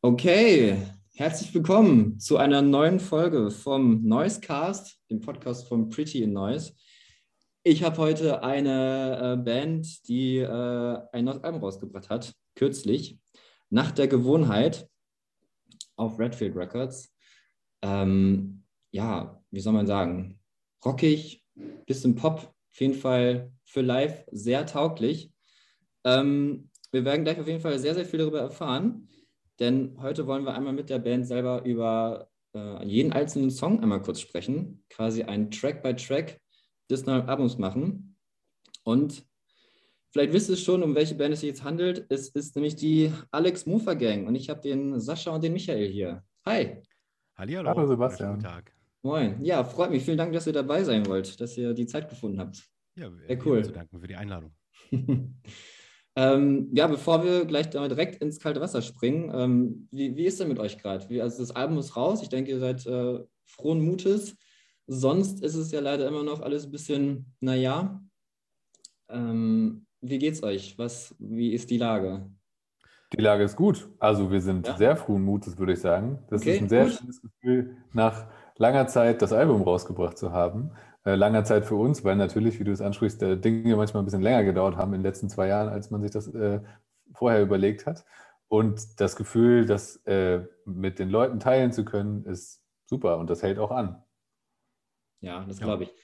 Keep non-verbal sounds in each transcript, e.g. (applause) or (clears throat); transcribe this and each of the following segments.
Okay, herzlich willkommen zu einer neuen Folge vom Noisecast, dem Podcast von Pretty in Noise. Ich habe heute eine äh, Band, die äh, ein neues Album rausgebracht hat, kürzlich, Nach der Gewohnheit auf Redfield Records. Ähm, ja, wie soll man sagen, rockig, bisschen Pop, auf jeden Fall für live sehr tauglich. Ähm, wir werden gleich auf jeden Fall sehr, sehr viel darüber erfahren, denn heute wollen wir einmal mit der Band selber über äh, jeden einzelnen Song einmal kurz sprechen, quasi ein Track by Track des neuen Albums machen. Und vielleicht wisst ihr schon, um welche Band es sich jetzt handelt. Es ist nämlich die Alex Mofer Gang und ich habe den Sascha und den Michael hier. Hi. Hallihallo. Hallo Sebastian. Guten Tag. Moin. Ja, freut mich. Vielen Dank, dass ihr dabei sein wollt, dass ihr die Zeit gefunden habt. Ja, Sehr cool. Zu danken für die Einladung. (laughs) ähm, ja, bevor wir gleich direkt ins kalte Wasser springen, ähm, wie, wie ist denn mit euch gerade? Also das Album ist raus. Ich denke, ihr seid äh, frohen Mutes. Sonst ist es ja leider immer noch alles ein bisschen, naja. Ähm, wie geht's euch? Was, wie ist die Lage? Die Lage ist gut. Also wir sind ja. sehr frohen Mutes, würde ich sagen. Das okay, ist ein sehr gut. schönes Gefühl, nach langer Zeit das Album rausgebracht zu haben. Äh, langer Zeit für uns, weil natürlich, wie du es ansprichst, äh, Dinge manchmal ein bisschen länger gedauert haben in den letzten zwei Jahren, als man sich das äh, vorher überlegt hat. Und das Gefühl, das äh, mit den Leuten teilen zu können, ist super und das hält auch an. Ja, das glaube ich.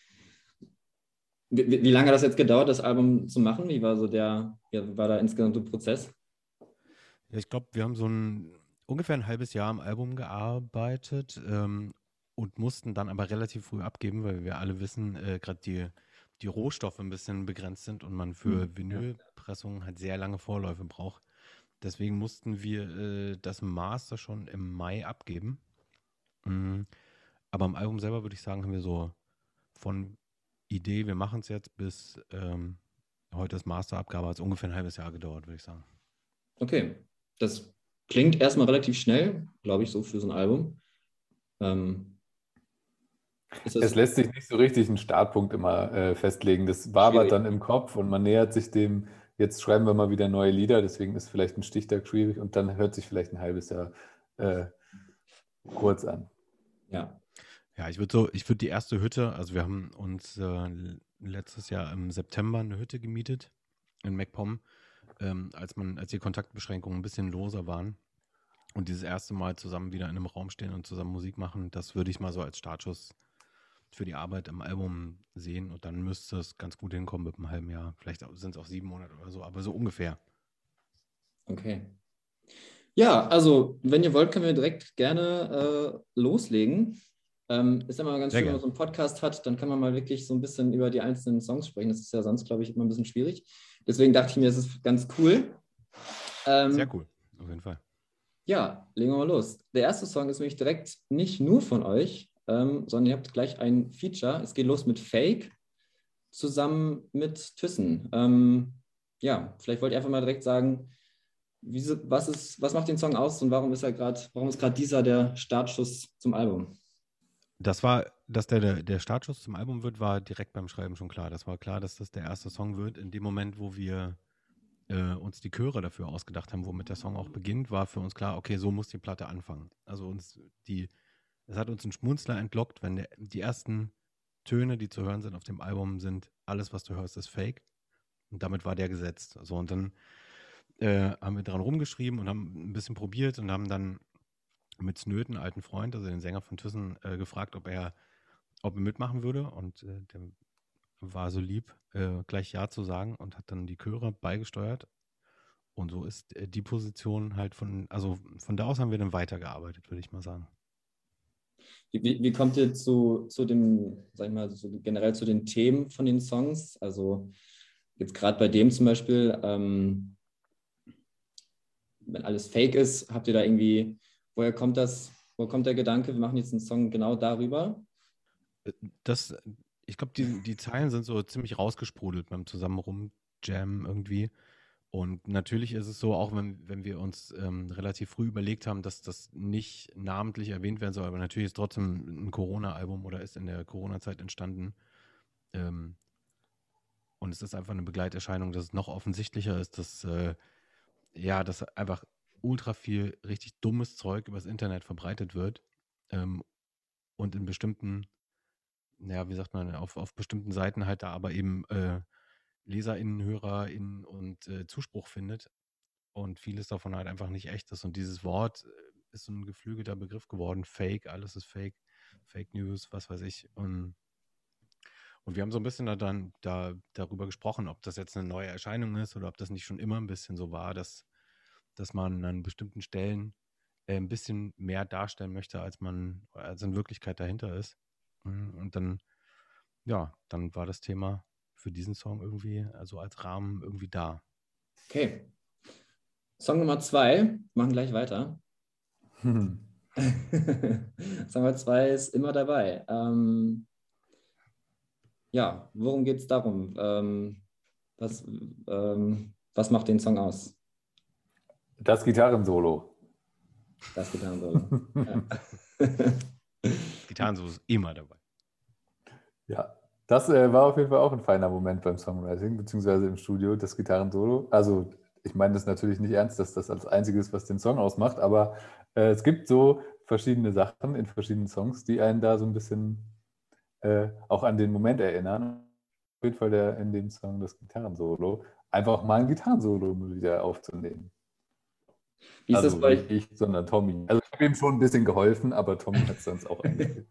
Wie, wie, lange hat das jetzt gedauert, das Album zu machen? Wie war so der, wie war da insgesamt der Prozess? Ja, ich glaube, wir haben so ein ungefähr ein halbes Jahr am Album gearbeitet ähm, und mussten dann aber relativ früh abgeben, weil wir alle wissen, äh, gerade die, die Rohstoffe ein bisschen begrenzt sind und man für mhm. Vinylpressungen halt sehr lange Vorläufe braucht. Deswegen mussten wir äh, das Master schon im Mai abgeben. Mhm. Aber am Album selber würde ich sagen, haben wir so von Idee, wir machen es jetzt, bis ähm, heute das Masterabgabe, hat es ungefähr ein halbes Jahr gedauert, würde ich sagen. Okay, das klingt erstmal relativ schnell, glaube ich, so für so ein Album. Ähm, es lässt sich nicht so richtig einen Startpunkt immer äh, festlegen. Das wabert dann im Kopf und man nähert sich dem, jetzt schreiben wir mal wieder neue Lieder, deswegen ist vielleicht ein Stichtag schwierig und dann hört sich vielleicht ein halbes Jahr äh, kurz an. Ja. Ja, ich würde so, ich würde die erste Hütte, also wir haben uns äh, letztes Jahr im September eine Hütte gemietet in MacPom, ähm, als man, als die Kontaktbeschränkungen ein bisschen loser waren. Und dieses erste Mal zusammen wieder in einem Raum stehen und zusammen Musik machen, das würde ich mal so als Startschuss für die Arbeit am Album sehen und dann müsste es ganz gut hinkommen mit einem halben Jahr. Vielleicht sind es auch sieben Monate oder so, aber so ungefähr. Okay. Ja, also wenn ihr wollt, können wir direkt gerne äh, loslegen. Ähm, ist immer ganz Sehr schön, wenn man so einen Podcast hat, dann kann man mal wirklich so ein bisschen über die einzelnen Songs sprechen. Das ist ja sonst, glaube ich, immer ein bisschen schwierig. Deswegen dachte ich mir, es ist ganz cool. Ähm, Sehr cool, auf jeden Fall. Ja, legen wir mal los. Der erste Song ist nämlich direkt nicht nur von euch, ähm, sondern ihr habt gleich ein Feature. Es geht los mit Fake zusammen mit Thyssen. Ähm, ja, vielleicht wollt ihr einfach mal direkt sagen, wie, was, ist, was macht den Song aus und warum ist er gerade, warum ist gerade dieser der Startschuss zum Album? Das war, dass der, der Startschuss zum Album wird, war direkt beim Schreiben schon klar. Das war klar, dass das der erste Song wird. In dem Moment, wo wir äh, uns die Chöre dafür ausgedacht haben, womit der Song auch beginnt, war für uns klar, okay, so muss die Platte anfangen. Also uns die, es hat uns einen Schmunzler entlockt, wenn der, die ersten Töne, die zu hören sind auf dem Album, sind, alles, was du hörst, ist fake. Und damit war der gesetzt. So, und dann äh, haben wir dran rumgeschrieben und haben ein bisschen probiert und haben dann mit Snöten, alten Freund, also den Sänger von Thyssen, äh, gefragt, ob er, ob er mitmachen würde. Und äh, der war so lieb, äh, gleich Ja zu sagen und hat dann die Chöre beigesteuert. Und so ist äh, die Position halt von, also von da aus haben wir dann weitergearbeitet, würde ich mal sagen. Wie, wie kommt ihr zu, zu dem, sag ich mal, so generell zu den Themen von den Songs? Also jetzt gerade bei dem zum Beispiel, ähm, wenn alles fake ist, habt ihr da irgendwie, woher kommt das, woher kommt der Gedanke, wir machen jetzt einen Song genau darüber? Das, ich glaube, die, die Zeilen sind so ziemlich rausgesprudelt beim zusammen rumjammen irgendwie. Und natürlich ist es so, auch wenn, wenn wir uns ähm, relativ früh überlegt haben, dass das nicht namentlich erwähnt werden soll, aber natürlich ist trotzdem ein Corona-Album oder ist in der Corona-Zeit entstanden. Ähm, und es ist einfach eine Begleiterscheinung, dass es noch offensichtlicher ist, dass, äh, ja, dass einfach ultra viel richtig dummes Zeug übers Internet verbreitet wird ähm, und in bestimmten, ja, wie sagt man, auf, auf bestimmten Seiten halt da aber eben äh, LeserInnen, HörerInnen und äh, Zuspruch findet und vieles davon halt einfach nicht echt ist. Und dieses Wort äh, ist so ein geflügelter Begriff geworden. Fake, alles ist Fake, Fake News, was weiß ich. Und, und wir haben so ein bisschen da dann da, darüber gesprochen, ob das jetzt eine neue Erscheinung ist oder ob das nicht schon immer ein bisschen so war, dass, dass man an bestimmten Stellen äh, ein bisschen mehr darstellen möchte, als man, als in Wirklichkeit dahinter ist. Und dann, ja, dann war das Thema für diesen Song irgendwie, also als Rahmen irgendwie da. Okay. Song Nummer zwei, machen gleich weiter. Hm. (laughs) Song Nummer zwei ist immer dabei. Ähm, ja, worum geht es darum? Ähm, was, ähm, was macht den Song aus? Das Gitarrensolo. Das Gitarrensolo. (laughs) ja. Gitarrensolo ist immer dabei. Ja, das äh, war auf jeden Fall auch ein feiner Moment beim Songwriting, beziehungsweise im Studio, das Gitarrensolo. Also, ich meine das natürlich nicht ernst, dass das als einziges, was den Song ausmacht, aber äh, es gibt so verschiedene Sachen in verschiedenen Songs, die einen da so ein bisschen äh, auch an den Moment erinnern. Auf jeden Fall der, in dem Song das Gitarrensolo, einfach mal ein Gitarrensolo wieder aufzunehmen. Wie ist also das bei nicht ich, sondern Tommy. Also ich habe ihm schon ein bisschen geholfen, aber Tommy hat es sonst auch (laughs) eingefügt.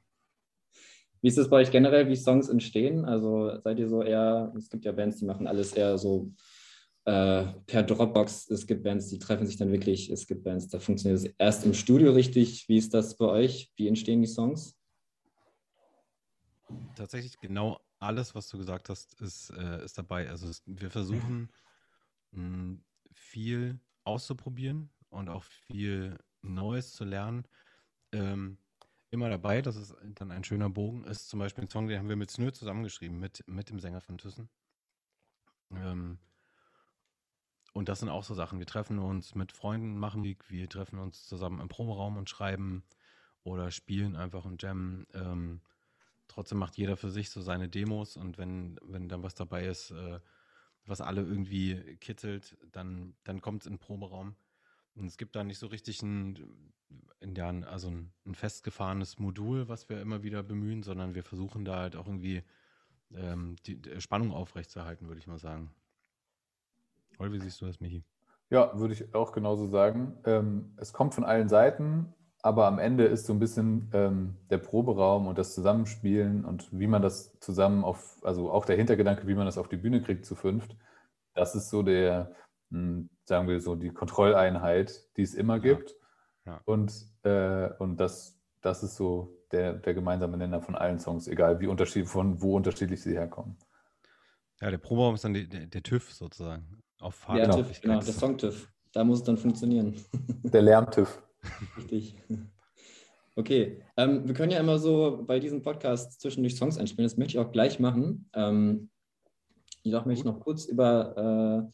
Wie ist es bei euch generell, wie Songs entstehen? Also seid ihr so eher, es gibt ja Bands, die machen alles eher so äh, per Dropbox. Es gibt Bands, die treffen sich dann wirklich. Es gibt Bands, da funktioniert es erst im Studio richtig. Wie ist das bei euch? Wie entstehen die Songs? Tatsächlich genau alles, was du gesagt hast, ist, äh, ist dabei. Also es, wir versuchen mh, hm, viel auszuprobieren und auch viel Neues zu lernen. Ähm, immer dabei, das ist dann ein schöner Bogen, ist zum Beispiel ein Song, den haben wir mit Snö zusammengeschrieben, mit, mit dem Sänger von Thyssen. Ähm, und das sind auch so Sachen. Wir treffen uns mit Freunden, machen Musik, wir treffen uns zusammen im Proberaum und schreiben oder spielen einfach und jammen. Ähm, trotzdem macht jeder für sich so seine Demos und wenn, wenn dann was dabei ist, äh, was alle irgendwie kitzelt, dann, dann kommt es in den Proberaum. Und es gibt da nicht so richtig ein, in der, also ein, ein, festgefahrenes Modul, was wir immer wieder bemühen, sondern wir versuchen da halt auch irgendwie ähm, die, die, Spannung aufrechtzuerhalten, würde ich mal sagen. Oder wie siehst du das, Michi? Ja, würde ich auch genauso sagen. Ähm, es kommt von allen Seiten, aber am Ende ist so ein bisschen ähm, der Proberaum und das Zusammenspielen und wie man das zusammen auf, also auch der Hintergedanke, wie man das auf die Bühne kriegt zu fünft, das ist so der, sagen wir so, die Kontrolleinheit, die es immer ja. gibt. Ja. Und, äh, und das, das ist so der, der gemeinsame Nenner von allen Songs, egal wie unterschiedlich, von wo unterschiedlich sie herkommen. Ja, der Proberaum ist dann die, der, der, TÜV sozusagen. Auf Fahrt. Ja, TÜV, genau, der Song-TÜV. Da muss es dann funktionieren. (laughs) Der Lärm-TÜV. (laughs) Richtig. Okay, ähm, wir können ja immer so bei diesem Podcast zwischendurch Songs einspielen. Das möchte ich auch gleich machen. Ähm, jedoch möchte ich noch kurz über äh,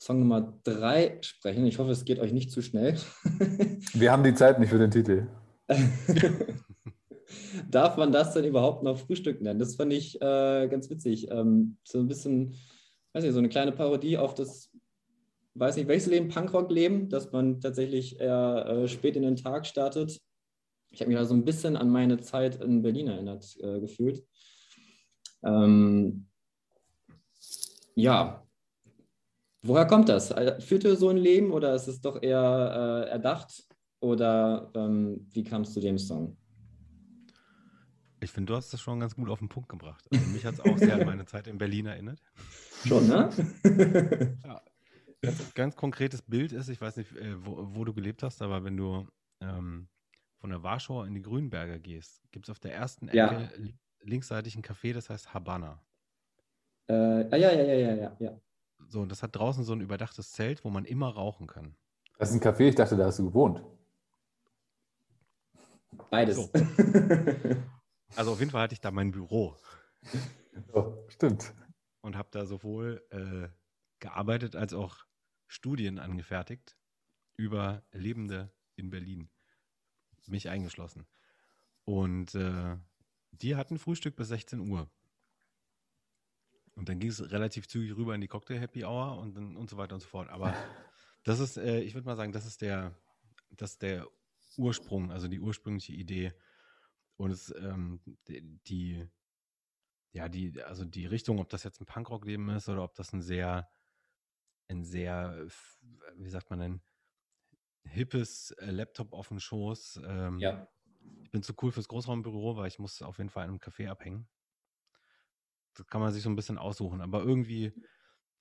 Song Nummer drei sprechen. Ich hoffe, es geht euch nicht zu schnell. (laughs) Wir haben die Zeit nicht für den Titel. (laughs) Darf man das denn überhaupt noch Frühstück nennen? Das fand ich äh, ganz witzig. Ähm, so ein bisschen, weiß nicht, so eine kleine Parodie auf das, weiß nicht, welches Leben, Punkrock-Leben, dass man tatsächlich eher äh, spät in den Tag startet. Ich habe mich da so ein bisschen an meine Zeit in Berlin erinnert äh, gefühlt. Ähm, ja, Woher kommt das? Äh, Führt ihr so ein Leben oder ist es doch eher äh, erdacht? Oder ähm, wie kamst du dem Song? Ich finde, du hast das schon ganz gut auf den Punkt gebracht. Also mich hat es auch sehr an meine Zeit in Berlin erinnert. (laughs) Schon, ne? (laughs) ja. Ganz, ganz, konkretes Bild ist, ich weiß nicht, äh, wo, wo du gelebt hast, aber wenn du ähm, von der Warschauer in die Grünberger gehst, gibt es auf der ersten Ecke ja. linksseitig ein Café, das heißt Habana. Äh, ah, ja, ja, ja, ja, ja, ja. So, und das hat draußen so ein überdachtes Zelt, wo man immer rauchen kann. Das ist ein Café, ich dachte, da hast du gewohnt. Beides. So. (laughs) Also auf jeden Fall hatte ich da mein Büro. Oh, stimmt. Und habe da sowohl äh, gearbeitet als auch Studien angefertigt über Lebende in Berlin. Mich eingeschlossen. Und äh, die hatten Frühstück bis 16 Uhr. Und dann ging es relativ zügig rüber in die Cocktail Happy Hour und, dann, und so weiter und so fort. Aber Das ist, äh, ich würde mal sagen, das ist der, das ist der Ursprung, also die ursprüngliche Idee. Und es, ähm, die, ja, die, also die Richtung, ob das jetzt ein Punkrock-Leben ist oder ob das ein sehr, ein sehr, wie sagt man denn, hippes äh, Laptop auf dem Schoß. Ähm, ja. Ich bin zu cool fürs Großraumbüro, weil ich muss auf jeden Fall in einem Café abhängen. Das kann man sich so ein bisschen aussuchen. Aber irgendwie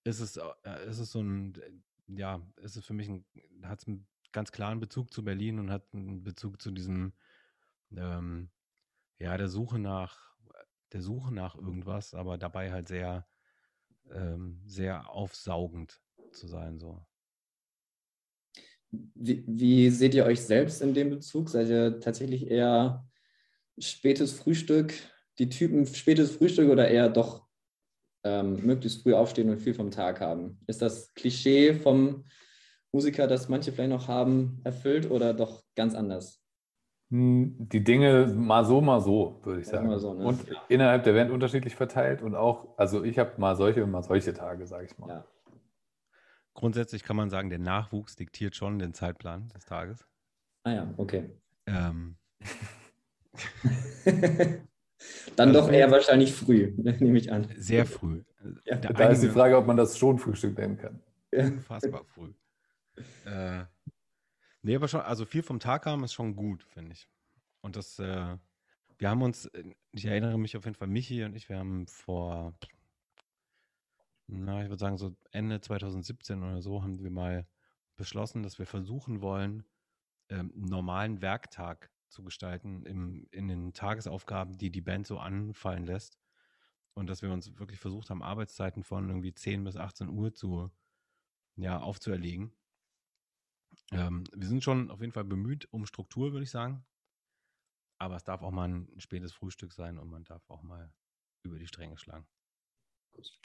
ist es, äh, ist es so ein, ja, ist es für mich ein, hat es einen ganz klaren Bezug zu Berlin und hat einen Bezug zu diesem, ähm, ja, der Suche nach, der Suche nach irgendwas, aber dabei halt sehr, ähm, sehr aufsaugend zu sein, so. Wie, wie, seht ihr euch selbst in dem Bezug? Seid ihr tatsächlich eher spätes Frühstück, die Typen spätes Frühstück oder eher doch ähm, möglichst früh aufstehen und viel vom Tag haben? Ist das Klischee vom Musiker, das manche vielleicht noch haben, erfüllt oder doch ganz anders? Hm, die Dinge mal so, mal so, würde ich sagen. So, ne? Und ja. innerhalb der Band unterschiedlich verteilt und auch, also ich habe mal solche und mal solche Tage, sage ich mal. Ja. Grundsätzlich kann man sagen, der Nachwuchs diktiert schon den Zeitplan des Tages. Ah ja, okay. Ähm. (laughs) (laughs) Dann doch eher wahrscheinlich früh, (laughs) nehme ich an. Sehr früh. Ja. Da ist die Frage, ob man das schon Frühstück nennen kann. Unfassbar früh. Äh, nee, aber schon, also viel vom Tag haben ist schon gut, finde ich. Und das, äh, wir haben uns, ich erinnere mich auf jeden Fall, Michi und ich, wir haben vor na, ich würde sagen, so Ende 2017 oder so haben wir mal beschlossen, dass wir versuchen wollen, ähm, einen normalen Werktag zu gestalten im, in den Tagesaufgaben, die die Band so anfallen lässt. Und dass wir uns wirklich versucht haben, Arbeitszeiten von irgendwie 10 bis 18 Uhr zu, ja, aufzuerlegen. Ähm, wir sind schon auf jeden Fall bemüht um Struktur, würde ich sagen. Aber es darf auch mal ein spätes Frühstück sein und man darf auch mal über die Stränge schlagen. Gut.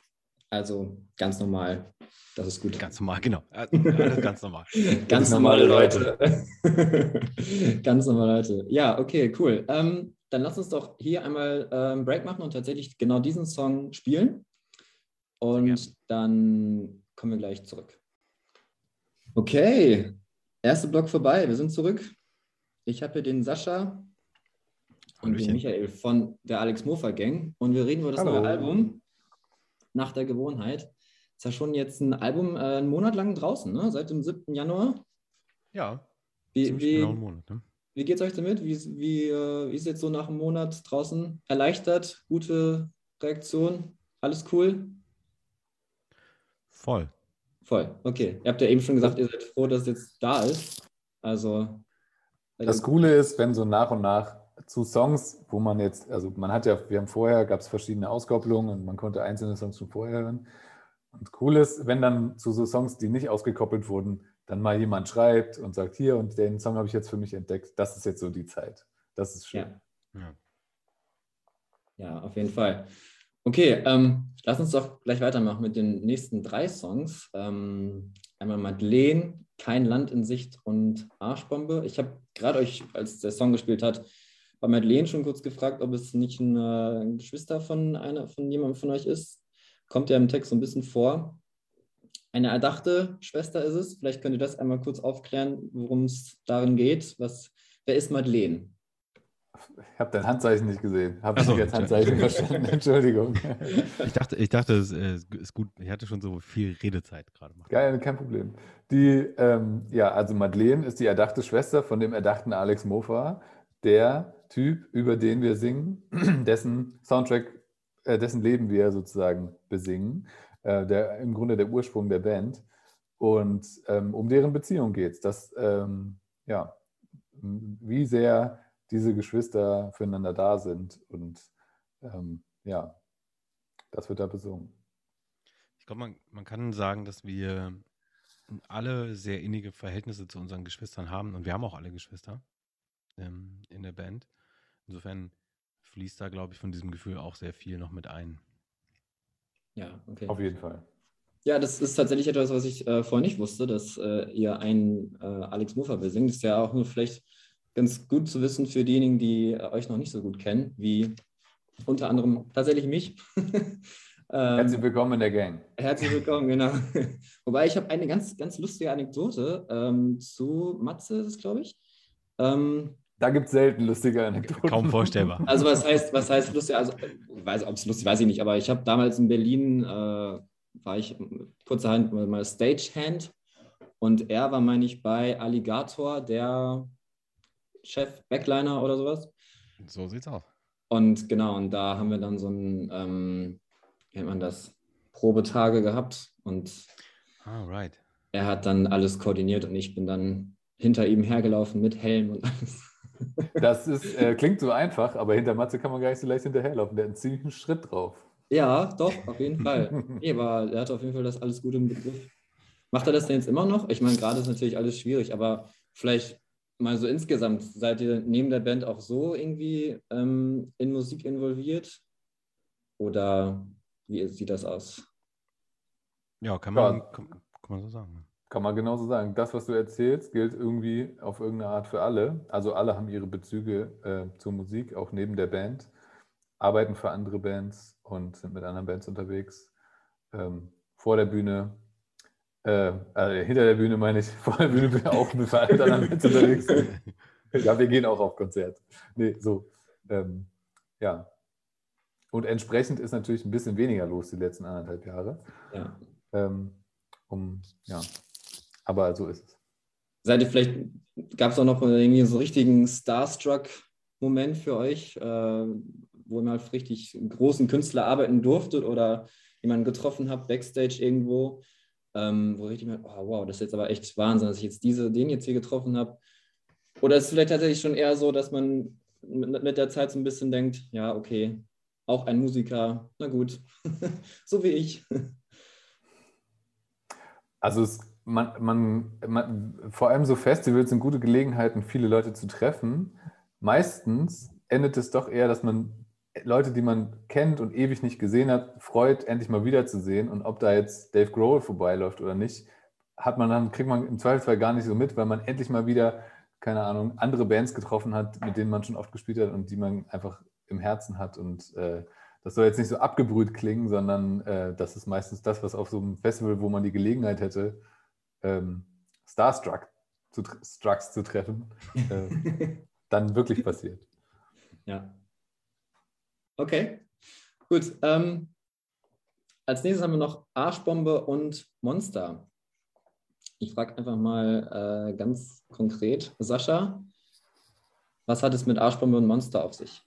Also ganz normal. Das ist gut. Ganz normal, genau. ganz normal. (laughs) ganz normale Leute. (laughs) ganz normale Leute. Ja, okay, cool. Ähm, dann lass uns doch hier einmal ähm, Break machen und tatsächlich genau diesen Song spielen. Und dann kommen wir gleich zurück. Okay, erster Block vorbei. Wir sind zurück. Ich habe hier den Sascha und den Michael von der Alex Mofa Gang und wir reden über das Hallo. neue Album nach der Gewohnheit. Ist ja schon jetzt ein Album äh, einen Monat lang draußen, ne? seit dem 7. Januar. Ja, wie, wie, genau einen Monat. Ne? Wie geht es euch damit? Wie, wie, äh, wie ist jetzt so nach einem Monat draußen? Erleichtert? Gute Reaktion? Alles cool? Voll. Voll, okay. Ihr habt ja eben schon gesagt, ihr seid froh, dass es jetzt da ist. Also. Das Coole ist, wenn so nach und nach zu Songs, wo man jetzt, also man hat ja, wir haben vorher, gab es verschiedene Auskopplungen und man konnte einzelne Songs schon vorher hören. Und cool ist, wenn dann zu so Songs, die nicht ausgekoppelt wurden, dann mal jemand schreibt und sagt, hier und den Song habe ich jetzt für mich entdeckt. Das ist jetzt so die Zeit. Das ist schön. Ja, ja. ja auf jeden Fall. Okay, ähm, lass uns doch gleich weitermachen mit den nächsten drei Songs. Ähm, einmal Madeleine, Kein Land in Sicht und Arschbombe. Ich habe gerade euch, als der Song gespielt hat, bei Madeleine schon kurz gefragt, ob es nicht ein, äh, ein Geschwister von einer, von jemandem von euch ist. Kommt ja im Text so ein bisschen vor. Eine erdachte Schwester ist es. Vielleicht könnt ihr das einmal kurz aufklären, worum es darin geht. Was, wer ist Madeleine? Ich habe dein Handzeichen nicht gesehen. Habe ich so, jetzt Handzeichen verstanden? Entschuldigung. Ich dachte, ich dachte, es äh, ist gut. Ich hatte schon so viel Redezeit gerade. Geil, kein Problem. Die, ähm, ja, also Madeleine ist die erdachte Schwester von dem erdachten Alex Mofa, der Typ, über den wir singen, (clears throat) dessen Soundtrack, äh, dessen Leben wir sozusagen besingen, äh, der im Grunde der Ursprung der Band. Und ähm, um deren Beziehung geht es. Dass, ähm, ja, wie sehr diese Geschwister füreinander da sind. Und ähm, ja, das wird da besungen. Ich glaube, man, man kann sagen, dass wir alle sehr innige Verhältnisse zu unseren Geschwistern haben. Und wir haben auch alle Geschwister ähm, in der Band. Insofern fließt da, glaube ich, von diesem Gefühl auch sehr viel noch mit ein. Ja, okay. Auf jeden Fall. Ja, das ist tatsächlich etwas, was ich äh, vorher nicht wusste, dass äh, ihr einen äh, Alex Muffer besingt. Das ist ja auch nur vielleicht ganz gut zu wissen für diejenigen, die äh, euch noch nicht so gut kennen, wie unter anderem tatsächlich mich. (laughs) Ähm, herzlich willkommen in der Gang. Herzlich willkommen, genau. (laughs) Wobei ich habe eine ganz, ganz lustige Anekdote ähm, zu Matze, ist es, glaube ich. Ähm, da gibt es selten lustige Anekdoten. Kaum vorstellbar. Also was heißt, was heißt lustig? Also, weiß, ob es lustig, weiß ich nicht, aber ich habe damals in Berlin, äh, war ich kurzerhand mal Stagehand und er war, meine ich, bei Alligator, der Chef, Backliner oder sowas. So sieht's aus. Und genau, und da haben wir dann so ein, ähm, wie nennt man das, Probetage gehabt und ah, right. er hat dann alles koordiniert und ich bin dann hinter ihm hergelaufen mit Helm und alles. Das ist, äh, klingt so einfach, aber hinter Matze kann man gar nicht so leicht hinterherlaufen. Der hat einen ziemlichen Schritt drauf. Ja, doch, auf jeden Fall. Nee, aber er hat auf jeden Fall das alles gut im Begriff. Macht er das denn jetzt immer noch? Ich meine, gerade ist natürlich alles schwierig, aber vielleicht mal so insgesamt, seid ihr neben der Band auch so irgendwie ähm, in Musik involviert? Oder wie sieht das aus? Ja, kann man, ja. Kann, kann, man so sagen. Kann man genauso sagen. Das, was du erzählst, gilt irgendwie auf irgendeine Art für alle. Also alle haben ihre Bezüge äh, zur Musik, auch neben der Band, arbeiten für andere Bands und sind mit anderen Bands unterwegs. Ähm, vor der Bühne äh, also hinter der Bühne meine ich, (laughs) vor der Bühne bin ich auch mit anderen Bands (laughs) unterwegs. ja, wir gehen auch auf Konzert. Nee, so. Ähm, ja. Und entsprechend ist natürlich ein bisschen weniger los die letzten anderthalb Jahre. Ja. Ähm, um, ja. Aber so ist es. Seid ihr vielleicht, gab es auch noch irgendwie so einen richtigen Starstruck-Moment für euch, äh, wo ihr mal richtig großen Künstler arbeiten durftet oder jemanden getroffen habt, Backstage irgendwo, ähm, wo ich mir, oh, wow, das ist jetzt aber echt Wahnsinn, dass ich jetzt diese, den jetzt hier getroffen habe. Oder ist es vielleicht tatsächlich schon eher so, dass man mit, mit der Zeit so ein bisschen denkt, ja, okay, auch ein Musiker, na gut, (laughs) so wie ich. Also es, man, man, man, vor allem so Festivals sind gute Gelegenheiten, viele Leute zu treffen. Meistens endet es doch eher, dass man Leute, die man kennt und ewig nicht gesehen hat, freut, endlich mal wiederzusehen. Und ob da jetzt Dave Grohl vorbeiläuft oder nicht, hat man dann, kriegt man im Zweifelsfall gar nicht so mit, weil man endlich mal wieder, keine Ahnung, andere Bands getroffen hat, mit denen man schon oft gespielt hat und die man einfach im Herzen hat. Und äh, das soll jetzt nicht so abgebrüht klingen, sondern äh, das ist meistens das, was auf so einem Festival, wo man die Gelegenheit hätte, ähm, Starstruck zu, Strucks zu treffen, (laughs) äh, dann wirklich passiert. Ja. Okay, gut. Ähm, als nächstes haben wir noch Arschbombe und Monster. Ich frage einfach mal äh, ganz konkret, Sascha, was hat es mit Arschbombe und Monster auf sich?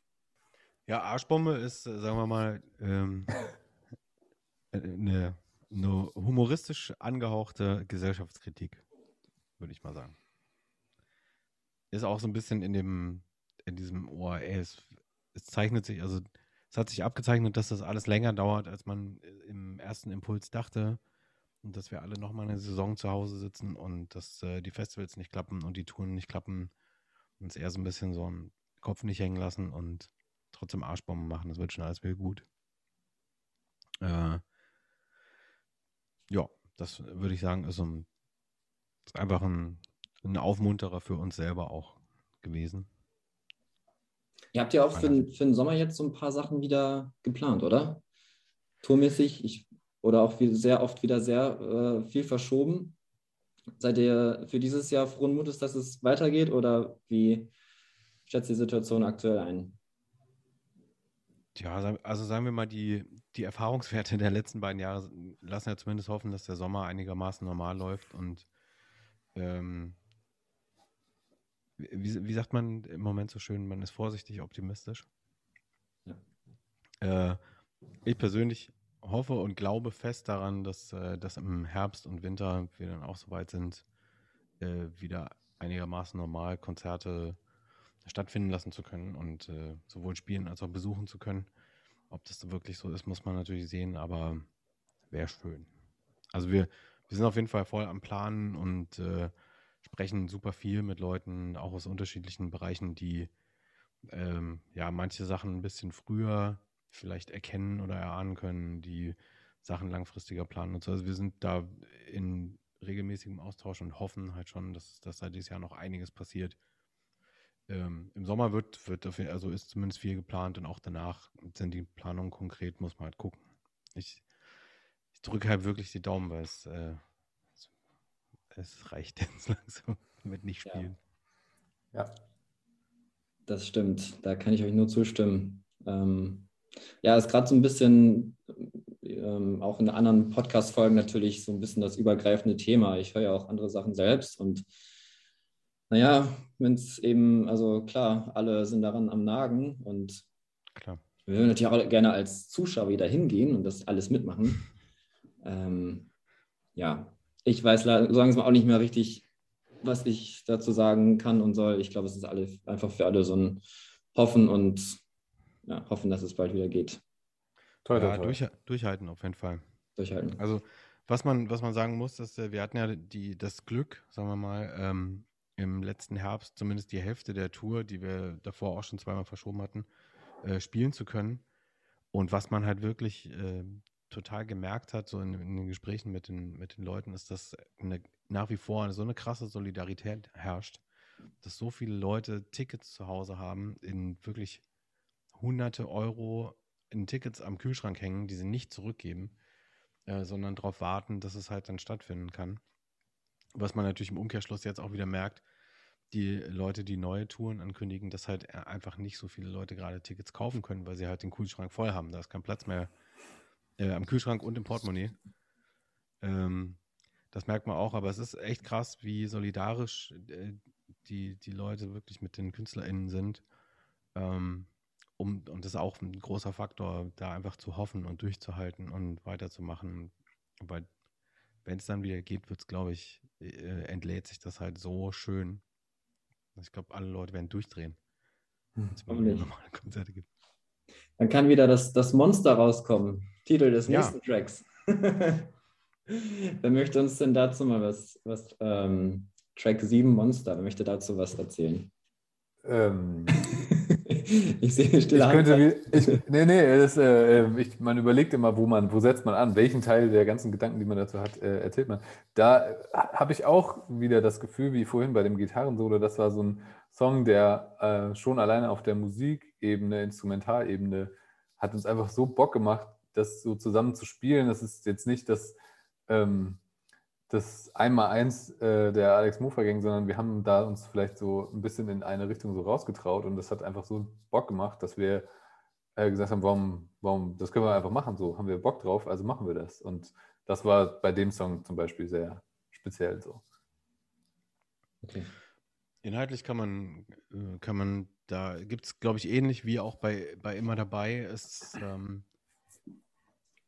Ja, Arschbombe ist, äh, sagen wir mal, ähm, (laughs) eine, eine humoristisch angehauchte Gesellschaftskritik, würde ich mal sagen. Ist auch so ein bisschen in dem, in diesem, oh, ey, es es zeichnet sich, also es hat sich abgezeichnet, dass das alles länger dauert, als man im ersten Impuls dachte. Und dass wir alle nochmal eine Saison zu Hause sitzen und dass äh, die Festivals nicht klappen und die Touren nicht klappen. Und es eher so ein bisschen so einen Kopf nicht hängen lassen und trotzdem Arschbomben machen. Das wird schon alles wieder gut. Äh, das würde ich sagen, ist, ein, ist einfach ein, ein Aufmunterer für uns selber auch gewesen. Ihr habt ja auch für, für den Sommer jetzt so ein paar Sachen wieder geplant, oder? Tourmäßig ich, oder auch sehr oft wieder sehr äh, viel verschoben. Seid ihr für dieses Jahr frohen Mutes, dass es weitergeht oder wie schätzt die Situation aktuell ein? Ja, also sagen wir mal, die, die Erfahrungswerte der letzten beiden Jahre lassen ja zumindest hoffen, dass der Sommer einigermaßen normal läuft und ähm, wie, wie, sagt man im Moment so schön, man ist vorsichtig optimistisch. Ja. Äh, ich persönlich hoffe und glaube fest daran, dass, äh, dass im Herbst und Winter wir dann auch so weit sind, äh, wieder einigermaßen normal Konzerte stattfinden lassen zu können und äh, sowohl spielen als auch besuchen zu können. Ob das wirklich so ist, muss man natürlich sehen, aber wäre schön. Also wir, wir sind auf jeden Fall voll am Planen und äh, sprechen super viel mit Leuten, auch aus unterschiedlichen Bereichen, die ähm, ja manche Sachen ein bisschen früher vielleicht erkennen oder erahnen können, die Sachen langfristiger planen und so. Also wir sind da in regelmäßigem Austausch und hoffen halt schon, dass, dass da dieses Jahr noch einiges passiert. Ähm, Im Sommer wird, wird dafür, also ist zumindest viel geplant und auch danach sind die Planungen konkret, muss man halt gucken. ich, ich drücke halt wirklich die Daumen, weil es, äh, es reicht (laughs) jetzt langsam mit nicht spielen. Ja. ja. Das stimmt, da kann ich euch nur zustimmen. Ähm, ja, ist gerade so ein bisschen, ähm, auch in anderen Podcast-Folgen natürlich so ein bisschen das übergreifende Thema. Ich höre ja auch andere Sachen selbst und naja, wenn es eben, also klar, alle sind daran am Nagen und klar. wir würden natürlich auch gerne als Zuschauer wieder hingehen und das alles mitmachen. (laughs) Ähm, ja, ich weiß langsam auch nicht mehr richtig, was ich dazu sagen kann und soll. Ich glaube, es ist alle, einfach für alle so ein Hoffen und ja, hoffen, dass es bald wieder geht. Toll, ja, durch, durchhalten auf jeden Fall. Durchhalten. Also was man, was man sagen muss, ist, wir hatten ja die, das Glück, sagen wir mal, ähm, im letzten Herbst zumindest die Hälfte der Tour, die wir davor auch schon zweimal verschoben hatten, äh, spielen zu können. Und was man halt wirklich äh, total gemerkt hat, so in, in, den Gesprächen mit den, mit den Leuten, ist, dass eine, nach wie vor so eine krasse Solidarität herrscht, dass so viele Leute Tickets zu Hause haben, in wirklich hunderte Euro in Tickets am Kühlschrank hängen, die sie nicht zurückgeben, äh, sondern darauf warten, dass es halt dann stattfinden kann. Was man natürlich im Umkehrschluss jetzt auch wieder merkt, die Leute, die neue Touren ankündigen, dass halt e-, einfach nicht so viele Leute gerade Tickets kaufen können, weil sie halt den Kühlschrank voll haben. Da ist kein Platz mehr äh, am Kühlschrank und im Portemonnaie. Ähm, das merkt man auch, aber es ist echt krass, wie solidarisch äh, die, die Leute wirklich mit den KünstlerInnen sind. Ähm, um, und das ist auch ein großer Faktor, da einfach zu hoffen und durchzuhalten und weiterzumachen. Weil wenn es dann wieder geht, wird es, glaube ich, äh, entlädt sich das halt so schön. Ich glaube, alle Leute werden durchdrehen. Hm, normale (laughs) Konzerte gibt. Dann kann wieder das, das Monster rauskommen. Titel des ja. nächsten Tracks. (laughs) wer möchte uns denn dazu mal was, was ähm, Track 7 Monster, wer möchte dazu was erzählen? Ähm, (laughs) ich sehe stille ich könnte, ich, Nee, nee, das, äh, ähm, ich, man überlegt immer, wo man, wo setzt man an, welchen Teil der ganzen Gedanken, die man dazu hat, äh, erzählt man. Da äh, habe ich auch wieder das Gefühl, wie vorhin bei dem Gitarrensolo, das war so ein Song, der äh, schon alleine auf der Musikebene, Instrumentalebene, hat uns einfach so Bock gemacht, das so zusammen zu spielen. Das ist jetzt nicht das, ähm, das Einmal-Eins äh, der Alex Mofa-Gang, sondern wir haben da uns vielleicht so ein bisschen in eine Richtung so rausgetraut und das hat einfach so Bock gemacht, dass wir äh, gesagt haben, warum, warum, das können wir einfach machen, so haben wir Bock drauf, also machen wir das. Und das war bei dem Song zum Beispiel sehr speziell so. Okay. Inhaltlich kann man, äh, kann man, da gibt es, glaube ich, ähnlich wie auch bei, bei Immer dabei, ist, ähm,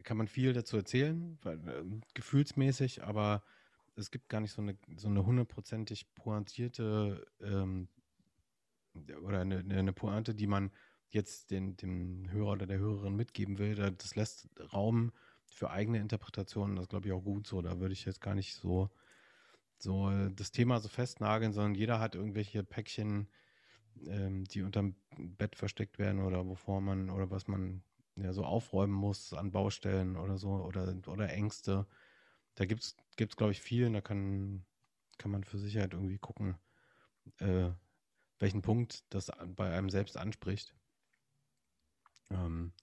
kann man viel dazu erzählen, weil, äh, gefühlsmäßig, aber es gibt gar nicht so eine so eine hundertprozentig pointierte ähm, oder eine, eine Pointe, die man jetzt den, dem Hörer oder der Hörerin mitgeben will. Das lässt Raum für eigene Interpretationen. Das glaube ich auch gut so. Da würde ich jetzt gar nicht so, so das Thema so festnageln, sondern jeder hat irgendwelche Päckchen, ähm, die unterm Bett versteckt werden oder wovor man oder was man ja, so aufräumen muss an Baustellen oder so oder, oder Ängste. Da gibt es, glaube ich, viel und da kann, kann man für Sicherheit irgendwie gucken, äh, welchen Punkt das bei einem selbst anspricht. Ähm,